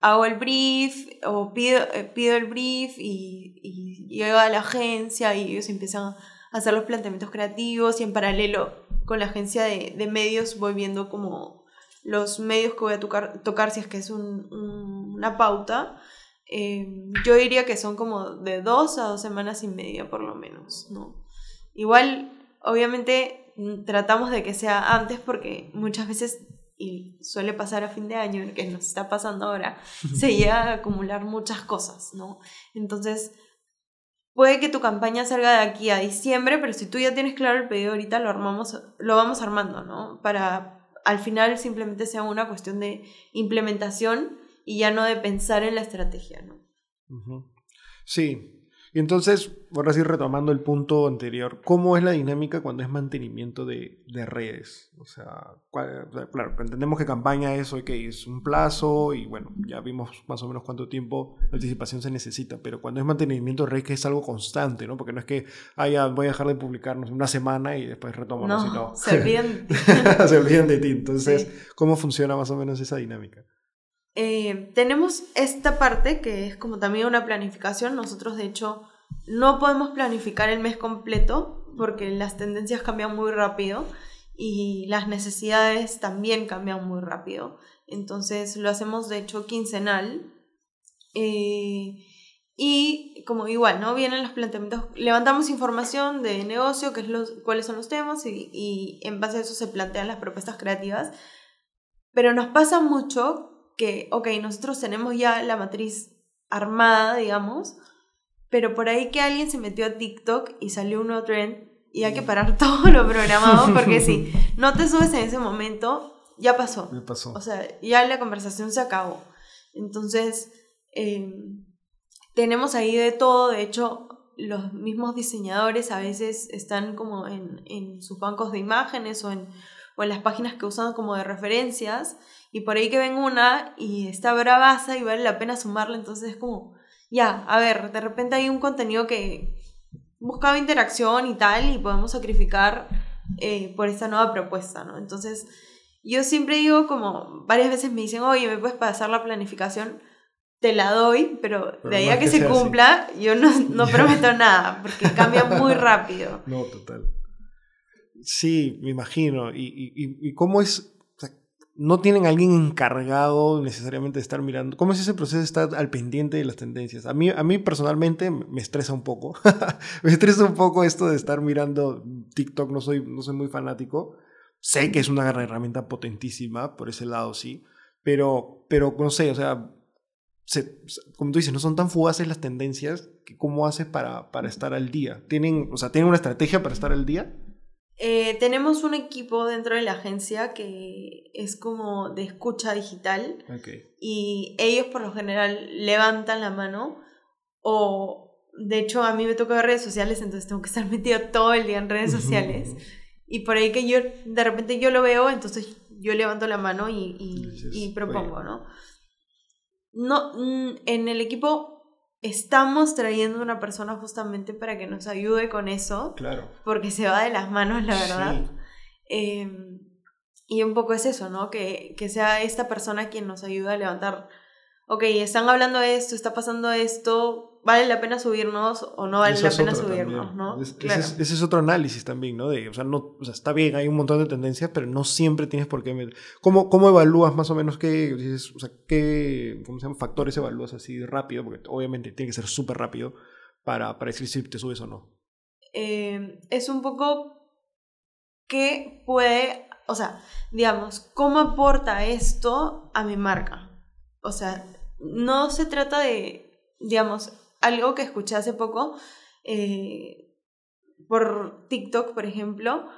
hago el brief o pido, eh, pido el brief y, y llego a la agencia y ellos empiezan a hacer los planteamientos creativos y en paralelo con la agencia de, de medios voy viendo como los medios que voy a tocar, tocar si es que es un- un- una pauta. Eh, yo diría que son como de dos a dos semanas y media por lo menos, ¿no? Igual, obviamente, mm, tratamos de que sea antes porque muchas veces, y suele pasar a fin de año, que nos está pasando ahora, se llega a acumular muchas cosas, ¿no? Entonces, puede que tu campaña salga de aquí a diciembre, pero si tú ya tienes claro el pedido ahorita, lo, armamos, lo vamos armando, ¿no? Para al final simplemente sea una cuestión de implementación y ya no de pensar en la estrategia, ¿no? Sí. Y entonces, ahora sí retomando el punto anterior, ¿cómo es la dinámica cuando es mantenimiento de, de redes? O sea, claro, entendemos que campaña es, que es un plazo y bueno, ya vimos más o menos cuánto tiempo de anticipación se necesita, pero cuando es mantenimiento de redes que es algo constante, ¿no? Porque no es que, ah, ya voy a dejar de publicarnos una semana y después retomo, no, se olviden. se olviden de ti. Entonces, ¿cómo funciona más o menos esa dinámica? Eh, tenemos esta parte que es como también una planificación. Nosotros, de hecho, no podemos planificar el mes completo porque las tendencias cambian muy rápido y las necesidades también cambian muy rápido. Entonces lo hacemos de hecho quincenal. Eh, y como igual, ¿no? Vienen los planteamientos, levantamos información de negocio, qué es los, cuáles son los temas y, y en base a eso se plantean las propuestas creativas. Pero nos pasa mucho que, ok, nosotros tenemos ya la matriz armada, digamos, pero por ahí que alguien se metió a TikTok y salió un nuevo trend y hay que parar todo lo programado porque si no te subes en ese momento, ya pasó. Ya pasó. O sea, ya la conversación se acabó. Entonces, em, tenemos ahí de todo, de hecho, los mismos diseñadores a veces están como en, en sus bancos de imágenes o en, o en las páginas que usan como de referencias y por ahí que ven una y está bravaza y vale la pena sumarla, entonces es como, ya, a ver, de repente hay un contenido que buscaba interacción y tal y podemos sacrificar eh, por esta nueva propuesta, ¿no? Entonces, yo siempre digo como, varias veces me dicen, oye, ¿me puedes pasar la planificación? Te la doy, pero, de ahí a que, se cumpla, yo no, no prometo nada, porque cambia muy rápido. No, total. Sí, me imagino. ¿Y, y, y cómo es no tienen alguien encargado necesariamente de estar mirando. ¿Cómo es ese proceso estar al pendiente de las tendencias? A mí, a mí personalmente me estresa un poco. me estresa un poco esto de estar mirando TikTok. No soy, no soy muy fanático. Sé que es una herramienta potentísima, por ese lado sí. Pero, pero no sé, o sea, como tú dices, no son tan fugaces las tendencias. Que ¿Cómo haces para, para estar al día? ¿Tienen, o sea, ¿Tienen una estrategia para estar al día? Eh, tenemos un equipo dentro de la agencia que es como de escucha digital y ellos por lo general levantan la mano o de hecho a mí me toca ver redes sociales entonces tengo que estar metido todo el día en redes sociales. Y por ahí que yo de repente yo lo veo entonces yo levanto la mano y, y propongo, ¿no? No, mm, en el equipo estamos trayendo una persona justamente para que nos ayude con eso. Claro. Porque se va de las manos, la verdad. Em, y un poco es eso, ¿no? Que, que sea esta persona quien nos ayude a levantar. Ok, están hablando de esto, está pasando esto, vale la pena subirnos o no vale la pena subirnos, ¿no? ese, es, otro análisis también, ¿no? De, o, sea, no o sea, está bien, hay un montón de tendencias, pero no siempre tienes por qué meter. ¿Cómo, cómo evalúas más o menos qué, o sea, qué ¿cómo se llama? factores evalúas así rápido? Porque obviamente tiene que ser súper rápido para, para decir si te subes o no. Eh, es un poco qué puede, o sea, digamos, ¿cómo aporta esto a mi marca? O sea, no se trata de, digamos, algo que escuché hace poco eh, por TikTok, por ejemplo,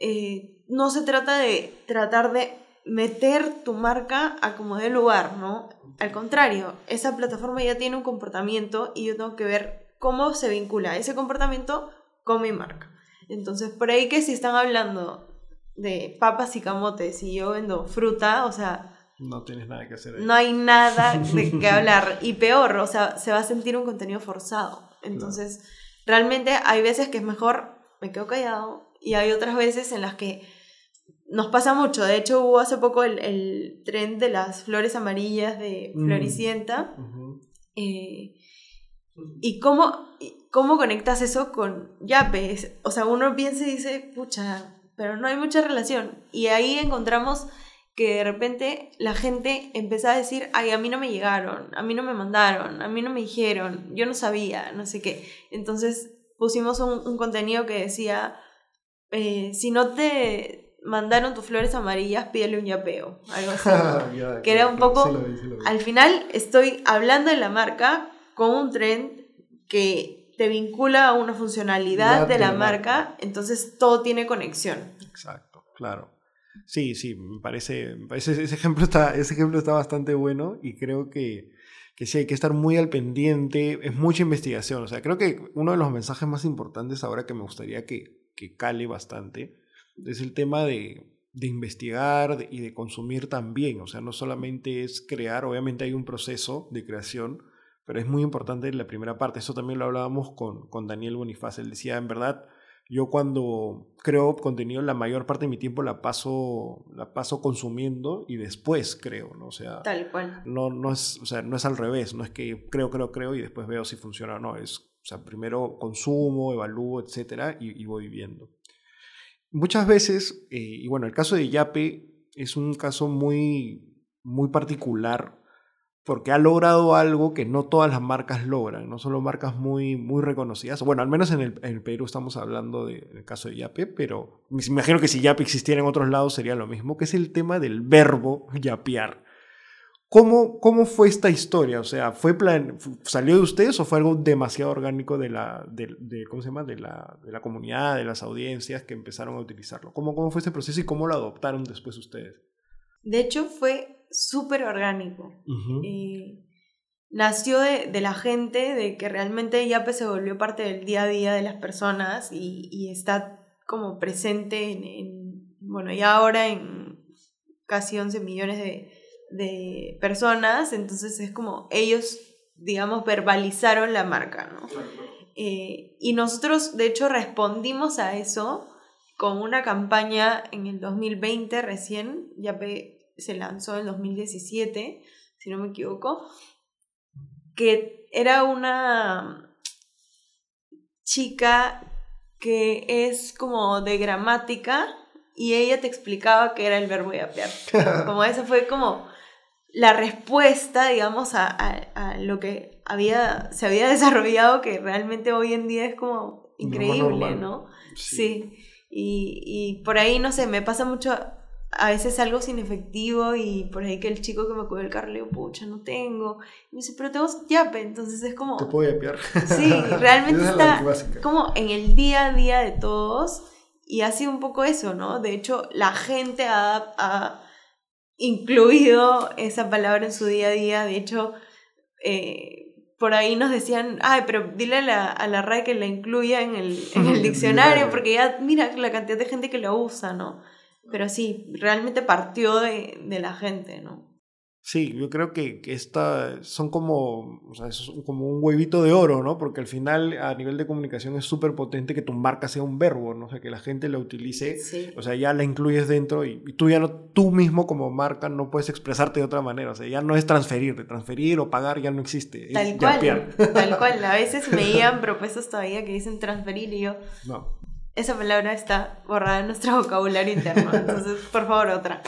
eh, no se trata de tratar de meter tu marca a como de lugar, ¿no? Al contrario, esa plataforma ya tiene un comportamiento y yo tengo que ver cómo se vincula ese comportamiento con mi marca. Entonces, por ahí que si están hablando de papas y camotes y yo vendo fruta, o sea, no tienes nada que hacer ahí. No hay nada de qué hablar. Y peor, o sea, se va a sentir un contenido forzado. Entonces, realmente hay veces que es mejor, me quedo callado, y hay otras veces en las que nos pasa mucho. De hecho, hubo hace poco el, el tren de las flores amarillas de mm. Floricienta. Eh, ¿Y cómo, cómo conectas eso con Yape? O sea, uno piensa y dice, pucha, pero no hay mucha relación. Y ahí encontramos que de repente la gente empezaba a decir, ay, a mí no me llegaron, a mí no me mandaron, a mí no me dijeron, yo no sabía, no sé qué. Entonces pusimos un, contenido que decía, eh, si no te mandaron tus flores amarillas, pídele un yapeo, algo así. que era un poco, al final estoy hablando de la marca con un trend que te vincula a una funcionalidad de la marca, entonces todo tiene conexión. Exacto, claro. Sí, sí, me parece, ese, ejemplo está, ese ejemplo está bastante bueno y creo que, que sí hay que estar muy al pendiente, es mucha investigación. O sea, creo que uno de los mensajes más importantes ahora que me gustaría que, que cale bastante es el tema de, de investigar y de consumir también. O sea, no solamente es crear, obviamente hay un proceso de creación, pero es muy importante la primera parte. Eso también lo hablábamos con, con Daniel Bonifaz. Él decía, en verdad, yo cuando creo contenido, la mayor parte de mi tiempo la paso, la paso consumiendo y después creo, ¿no? O sea, Tal cual. No, no, es, o sea, no es al revés, no es que creo, creo, creo y después veo si funciona o no. Es, o sea, primero consumo, evalúo, etcétera, y, y voy viendo. Muchas veces, eh, y bueno, el caso de Yape es un caso muy, muy particular porque ha logrado algo que no todas las marcas logran, no solo marcas muy, muy reconocidas. Bueno, al menos en el, Perú estamos hablando del caso de Yape, pero me imagino que si Yape existiera en otros lados sería lo mismo, que es el tema del verbo yapear. ¿Cómo, ¿Cómo fue esta historia? O sea, ¿fue ¿salió de ustedes o fue algo demasiado orgánico de la, de ¿cómo se llama? De, la, de la comunidad, de las audiencias que empezaron a utilizarlo? ¿Cómo, ¿Cómo fue este proceso y cómo lo adoptaron después ustedes? De hecho, fue súper orgánico. Uh -huh. eh, nació de, de, la gente, de que realmente Yape se volvió parte del día a día de las personas y, y está como presente en, en, bueno, y ahora en casi 11 millones de, de personas, entonces es como ellos, digamos, verbalizaron la marca, ¿no? Eh, y nosotros, de hecho, respondimos a eso con una campaña en el 2020 recién, ya se lanzó en el 2017, si no me equivoco, que era una chica que es como de gramática y ella te explicaba qué era el verbo yapear. Como esa fue como la respuesta, digamos, a, a, a, lo que había, se había desarrollado, que realmente hoy en día es como increíble, ¿no? Sí. sí. Y, y, por ahí, no sé, me pasa mucho, a veces algo sin efectivo y por ahí que el chico que me cuida el carro le digo, pucha, no tengo. Y me dice, pero tengo yape, entonces es como... Te puedo yapear. Sí, realmente está como en el día a día de todos y ha sido un poco eso, ¿no? De hecho, la gente ha, ha incluido esa palabra en su día a día. De hecho, eh, por ahí nos decían, ay, pero dile a la, a la RAE que la incluya en el, en el diccionario, porque ya mira la cantidad de gente que lo usa, ¿no? Pero sí, realmente partió de, de la gente, ¿no? Sí, yo creo que, que esta son como, o sea, es como un huevito de oro, ¿no? Porque al final a nivel de comunicación es súper potente que tu marca sea un verbo, ¿no? O sea, que la gente la utilice, sí. o sea, ya la incluyes dentro y, y, tú ya no, tú mismo como marca no puedes expresarte de otra manera, o sea, ya no es transferir, transferir o pagar ya no existe, tal cual, yapear. Tal cual, a veces me llegan propuestas todavía que dicen transferir y yo... No esa palabra está borrada en nuestro vocabulario interno, entonces por favor otra.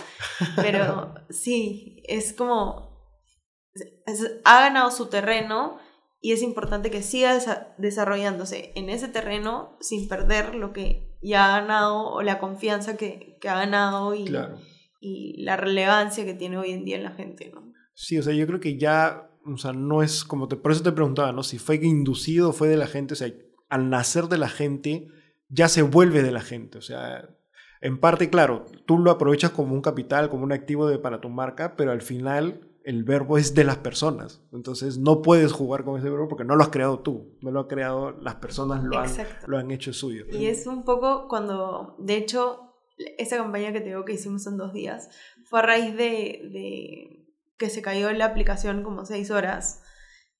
Pero sí, es como, es, ha ganado su terreno y es importante que siga desa desarrollándose en ese terreno sin perder lo que ya ha ganado o la confianza que, que ha ganado y, claro. y la relevancia que tiene hoy en día en la gente. ¿no? Sí, o sea, yo creo que ya, o sea, no es como, te, por eso te preguntaba, ¿no? Si fue inducido, fue de la gente, o sea, al nacer de la gente ya se vuelve de la gente. O sea, en parte, claro, tú lo aprovechas como un capital, como un activo de, para tu marca, pero al final el verbo es de las personas. Entonces no puedes jugar con ese verbo porque no lo has creado tú, no lo ha creado las personas, lo, han, lo han hecho suyo. Y es un poco cuando, de hecho, esa campaña que te digo que hicimos en dos días fue a raíz de, de que se cayó la aplicación como seis horas.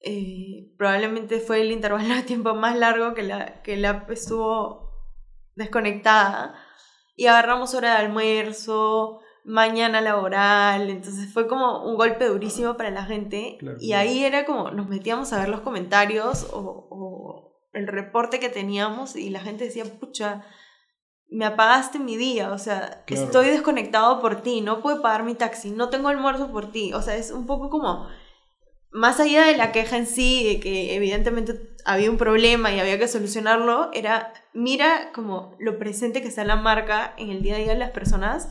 Eh, probablemente fue el intervalo de tiempo más largo que la, que la app estuvo desconectada y agarramos hora de almuerzo, mañana laboral, entonces fue como un golpe durísimo para la gente claro, y ahí era como nos metíamos a ver los comentarios o, o, el reporte que teníamos y la gente decía, pucha, me apagaste mi día, o sea, claro. estoy desconectado por ti, no puedo pagar mi taxi, no tengo almuerzo por ti, o sea, es un poco como más allá de la queja en sí, de que evidentemente había un problema y había que solucionarlo, era mira como lo presente que está la marca en el día a día de las personas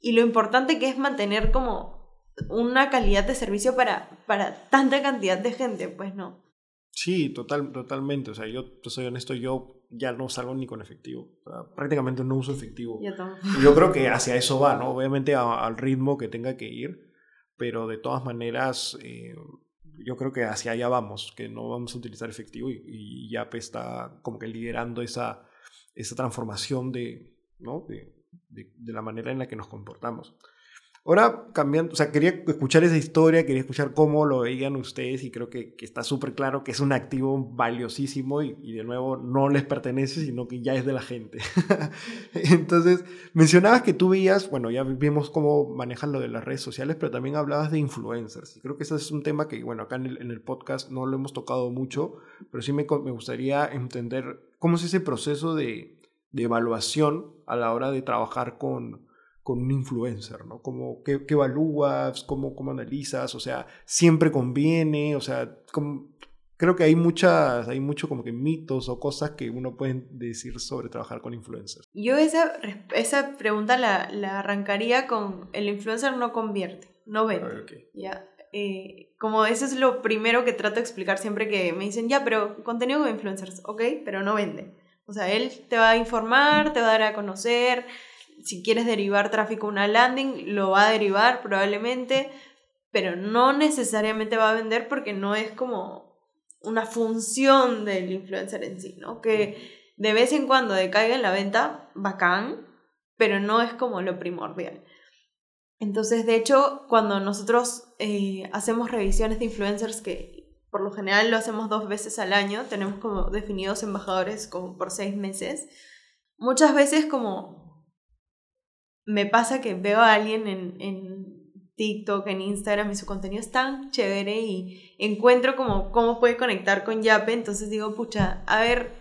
y lo importante que es mantener como una calidad de servicio para, para tanta cantidad de gente, pues no. Sí, total, totalmente. O sea, yo te soy honesto, yo ya no salgo ni con efectivo. O sea, prácticamente no uso efectivo. Yo, yo creo que hacia eso va, ¿no? Obviamente a, al ritmo que tenga que ir, pero de todas maneras... Eh, yo creo que hacia allá vamos, que no vamos a utilizar efectivo y, y Yape está como que liderando esa, esa transformación de, ¿no? de, de, la manera en la que nos comportamos. Ahora, cambiando, o sea, quería escuchar esa historia, quería escuchar cómo lo veían ustedes y creo que, está súper claro que es un activo valiosísimo y, de nuevo no les pertenece, sino que ya es de la gente. Entonces, mencionabas que tú veías, bueno, ya vimos cómo manejan lo de las redes sociales, pero también hablabas de influencers. Y creo que ese es un tema que, bueno, acá en el, podcast no lo hemos tocado mucho, pero sí me, gustaría entender cómo es ese proceso de evaluación a la hora de trabajar con con un influencer, ¿no? Como, ¿qué, qué evalúas? Cómo, ¿Cómo analizas? O sea, ¿siempre conviene? O sea, creo que hay muchas, hay mucho como que mitos o cosas que uno puede decir sobre trabajar con influencers. Yo esa, esa pregunta la, la arrancaría con el influencer no convierte, no vende. Ya. Eh, como eso es lo primero que trato de explicar siempre que me dicen, ya, pero contenido con influencers, ok, pero no vende. O sea, él te va a informar, te va a dar a conocer, si quieres derivar tráfico a una landing, lo va a derivar probablemente, pero no necesariamente va a vender porque no es como una función del influencer en sí, ¿no? Que de vez en cuando decaiga en la venta, bacán, pero no es como lo primordial. Entonces, de hecho, cuando nosotros eh, hacemos revisiones de influencers, que por lo general lo hacemos dos veces al año, tenemos como definidos embajadores como por seis meses, muchas veces como me pasa que veo a alguien en, en TikTok, en Instagram y su contenido es tan chévere y encuentro como cómo puede conectar con Yape, entonces digo, pucha, a ver,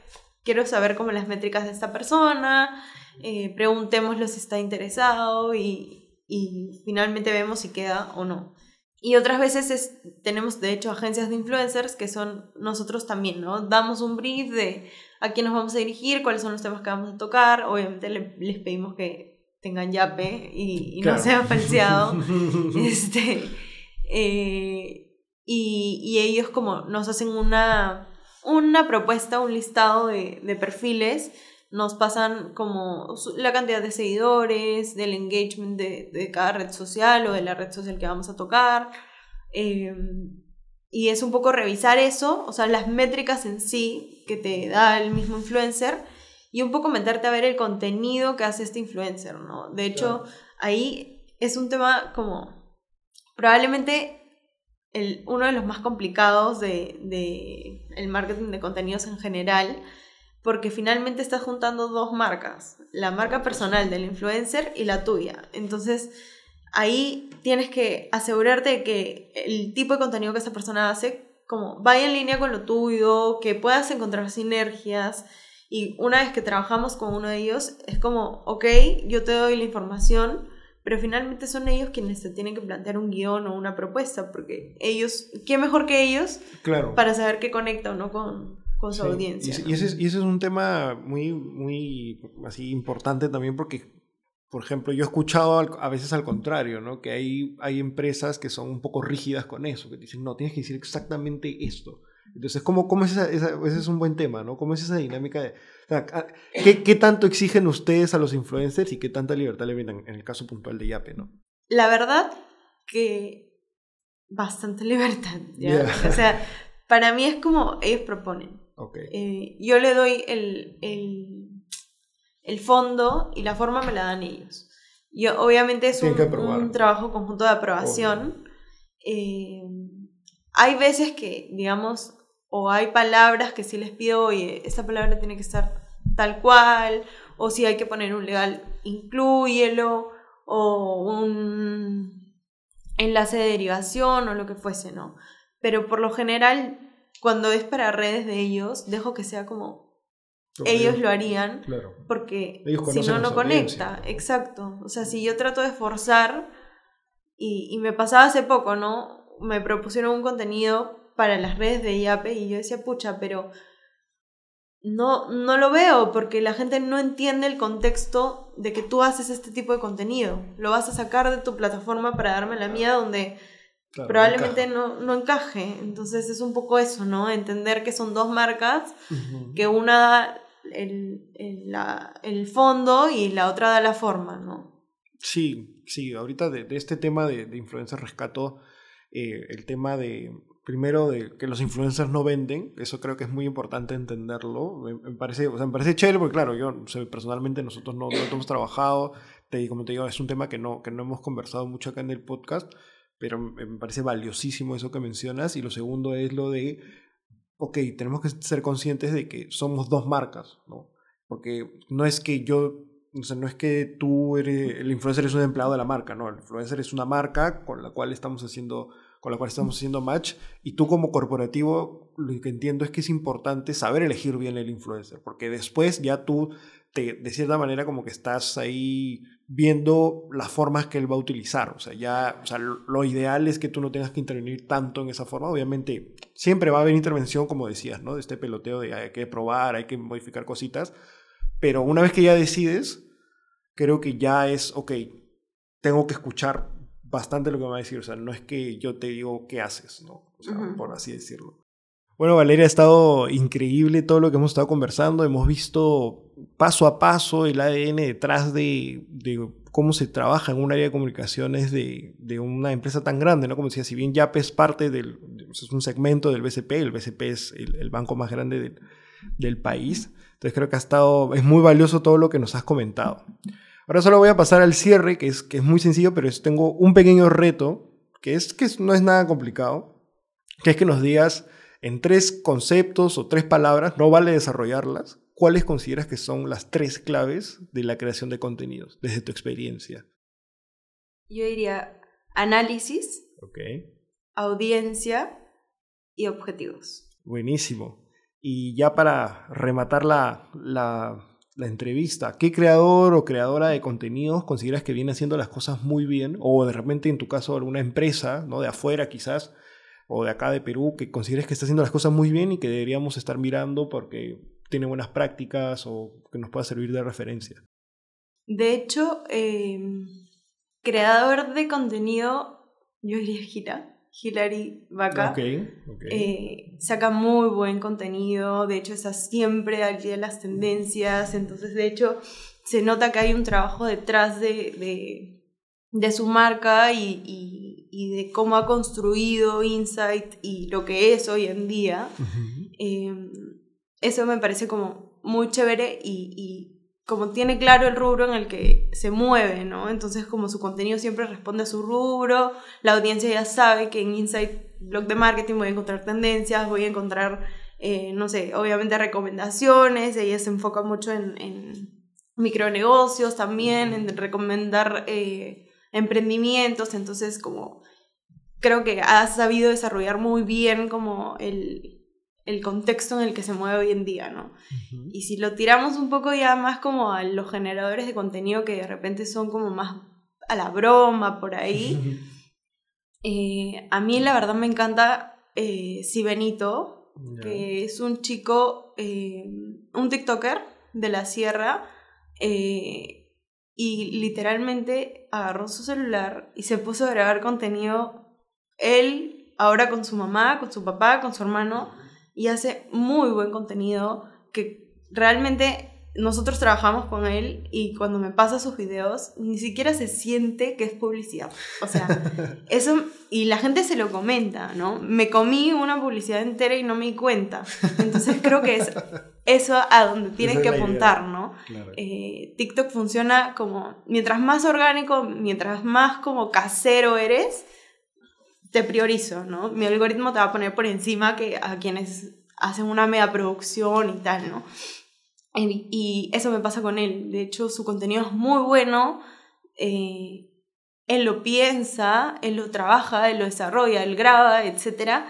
quiero saber cómo las métricas de esta persona, eh, preguntémoslo si está interesado y, y, finalmente vemos si queda o no. Y otras veces tenemos, de hecho, agencias de influencers que son nosotros también, ¿no? Damos un brief de a quién nos vamos a dirigir, cuáles son los temas que vamos a tocar, obviamente les pedimos que tengan yape y, no sea falseado. este, eh, y, ellos como nos hacen una, una propuesta, un listado de, de, perfiles, nos pasan como la cantidad de seguidores, del engagement de, de cada red social o de la red social que vamos a tocar. Em, y es un poco revisar eso, o sea, las métricas en sí que te da el mismo influencer y un poco meterte a ver el contenido que hace este influencer, ¿no? De hecho, ahí es un tema como probablemente el, uno de los más complicados de, de el marketing de contenidos en general, porque finalmente estás juntando dos marcas, la marca personal del influencer y la tuya. Entonces, ahí tienes que asegurarte de que el tipo de contenido que esa persona hace como vaya en línea con lo tuyo, que puedas encontrar sinergias, y una vez que trabajamos con uno de ellos, es como, ok, yo te doy la información, pero finalmente son ellos quienes te tienen que plantear un guion o una propuesta, porque ellos, ¿qué mejor que ellos claro. para saber qué conecta o no con, con su audiencia? Y, ese es, y, ese es, un tema muy, muy así importante también porque, por ejemplo, yo he escuchado a veces al contrario, ¿no? Que hay, hay empresas que son un poco rígidas con eso, que dicen, no, tienes que decir exactamente esto. Entonces, ¿cómo, cómo es esa, ese es un buen tema, ¿no? ¿Cómo es esa dinámica de... ¿qué, ¿qué, tanto exigen ustedes a los influencers y qué tanta libertad le vienen en el caso puntual de Yape, ¿no? La verdad que bastante libertad, O sea, para mí es como ellos proponen. Okay. Eh, yo le doy el, el, el, fondo y la forma me la dan ellos. Yo, obviamente es un, un, trabajo conjunto de aprobación. Eh, hay veces que, digamos, o hay palabras que si les pido, oye, esta palabra tiene que estar tal cual, o si hay que poner un legal, inclúyelo, o un enlace de derivación o lo que fuese, ¿no? Pero por lo general, cuando es para redes de ellos, dejo que sea como ellos lo harían, porque si no, no conecta, exacto. O sea, si yo trato de forzar, y, y me pasaba hace poco, ¿no? Me propusieron un contenido para las redes de IAPE y yo decía, pucha, pero no, no lo veo porque la gente no entiende el contexto de que tú haces este tipo de contenido. Lo vas a sacar de tu plataforma para darme la mía donde probablemente no, no, encaje. Entonces es un poco eso, ¿no? Entender que son dos marcas, que una da el, el, la, el, fondo y la otra da la forma, ¿no? Sí, sí, ahorita de, de este tema de, de influencia rescato eh, el tema de, primero de que los influencers no venden, eso creo que es muy importante entenderlo. Me, parece, o sea, me parece chévere porque claro, yo personalmente nosotros no, no hemos trabajado, te, como te digo, es un tema que no, que no hemos conversado mucho acá en el podcast, pero me parece valiosísimo eso que mencionas. Y lo segundo es lo de, ok, tenemos que ser conscientes de que somos dos marcas, ¿no? Porque no es que yo o sea, no es que tú eres, el influencer es un empleado de la marca, no, el influencer es una marca con la cual estamos haciendo, con la cual estamos haciendo match. Y tú como corporativo lo que entiendo es que es importante saber elegir bien el influencer, porque después ya tú te, de cierta manera como que estás ahí viendo las formas que él va a utilizar, o sea, ya, o sea, lo ideal es que tú no tengas que intervenir tanto en esa forma, obviamente siempre va a haber intervención, como decías, ¿no? De este peloteo de hay que probar, hay que modificar cositas, pero una vez que ya decides, creo que ya es, ok, tengo que escuchar bastante lo que me va a decir. O sea, no es que yo te digo qué haces, ¿no? O sea, por así decirlo. Bueno, Valeria, ha estado increíble todo lo que hemos estado conversando. Hemos visto paso a paso el ADN detrás de, de cómo se trabaja en un área de comunicaciones de, de, una empresa tan grande, ¿no? Como decía, si bien YAP es parte del, es un segmento del BCP, el BCP es el, el banco más grande del, del país, entonces creo que ha estado, es muy valioso todo lo que nos has comentado. Ahora solo voy a pasar al cierre, que es, que es muy sencillo, pero tengo un pequeño reto, que, es, que no es nada complicado, que es que nos digas en tres conceptos o tres palabras, no vale desarrollarlas, cuáles consideras que son las tres claves de la creación de contenidos, desde tu experiencia. Yo diría análisis, audiencia y objetivos. Buenísimo. Y ya para rematar la, la, entrevista, ¿qué creador o creadora de contenidos consideras que viene haciendo las cosas muy bien? O de repente, en tu caso, alguna empresa, ¿no? De afuera quizás, o de acá de Perú, que consideres que está haciendo las cosas muy bien y que deberíamos estar mirando porque tiene buenas prácticas o que nos pueda servir de referencia. De hecho, em, creador de contenido, yo diría Gira. Hilary Vaca. Eh, saca muy buen contenido, de hecho está siempre al día de las tendencias, entonces de hecho se nota que hay un trabajo detrás de, de, su marca y, y, de cómo ha construido Insight y lo que es hoy en día. Em, eso me parece como muy chévere y como tiene claro el rubro en el que se mueve, ¿no? Entonces como su contenido siempre responde a su rubro, la audiencia ya sabe que en Insight Blog de Marketing voy a encontrar tendencias, voy a encontrar, eh, no sé, obviamente recomendaciones, ella se enfoca mucho en, en micronegocios también, en recomendar eh, emprendimientos, entonces como creo que ha sabido desarrollar muy bien como el, el contexto en el que se mueve hoy en día, ¿no? Y si lo tiramos un poco ya más como a los generadores de contenido que de repente son como más a la broma por ahí, eh, a mí la verdad me encanta eh, Si Benito, que es un chico, eh, un TikToker de la sierra, y literalmente agarró su celular y se puso a grabar contenido él ahora con su mamá, con su papá, con su hermano y hace muy buen contenido que realmente nosotros trabajamos con él y cuando me pasa sus videos ni siquiera se siente que es publicidad. O sea, eso y la gente se lo comenta, ¿no? Me comí una publicidad entera y no me di cuenta. Entonces creo que es eso a donde tienes que apuntar, ¿no? Eh, TikTok funciona como, mientras más orgánico, mientras más como casero eres, te priorizo, ¿no? Mi algoritmo te va a poner por encima que a quienes hacen una media producción y tal, ¿no? Y, eso me pasa con él. De hecho, su contenido es muy bueno. Eh, él lo piensa, él lo trabaja, él lo desarrolla, él graba, etc.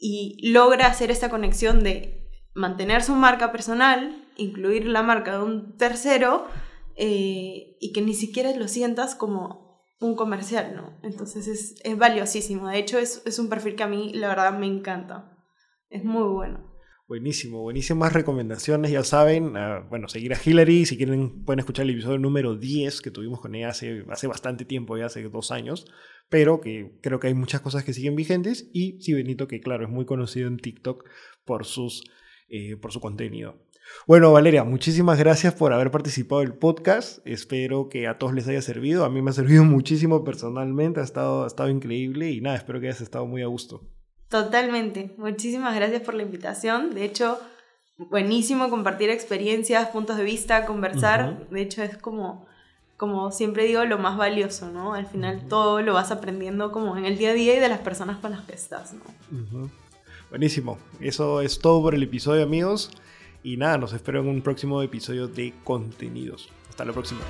Y logra hacer esta conexión de mantener su marca personal, incluir la marca de un tercero eh, y que ni siquiera lo sientas como un comercial, ¿no? Entonces es, es valiosísimo. De hecho, es, es, un perfil que a mí, la verdad, me encanta. Es muy bueno. Buenísimo, buenísimas recomendaciones. Ya saben, ah, bueno, seguir a Hillary. Si quieren, pueden escuchar el episodio número 10 que tuvimos con ella hace, hace bastante tiempo, ya hace dos años. Pero que creo que hay muchas cosas que siguen vigentes. Y sí, Benito, que claro, es muy conocido en TikTok por, sus, eh, por su contenido. Bueno, Valeria, muchísimas gracias por haber participado del podcast. Espero que a todos les haya servido. A mí me ha servido muchísimo personalmente, ha estado, ha estado increíble y nada, espero que hayas estado muy a gusto. Totalmente. Muchísimas gracias por la invitación. De hecho, buenísimo compartir experiencias, puntos de vista, conversar. De hecho, es como, como siempre digo, lo más valioso, ¿no? Al final todo lo vas aprendiendo como en el día a día y de las personas con las que estás, ¿no? Buenísimo. Eso es todo por el episodio, amigos. Y nada, nos espero en un próximo episodio de contenidos. Hasta la próxima.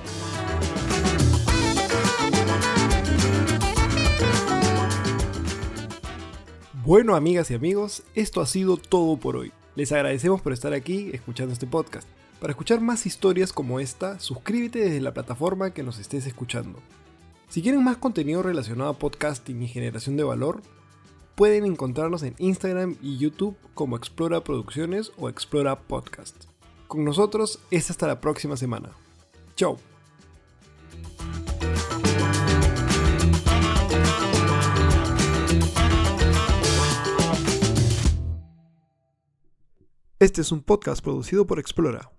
Bueno, amigas y amigos, esto ha sido todo por hoy. Les agradecemos por estar aquí escuchando este podcast. Para escuchar más historias como esta, suscríbete desde la plataforma que nos estés escuchando. Si quieren más contenido relacionado a podcasting y generación de valor, pueden encontrarnos en Instagram y YouTube como Explora Producciones o Explora Podcast. Con nosotros es hasta la próxima semana. Chao. Este es un podcast producido por Explora.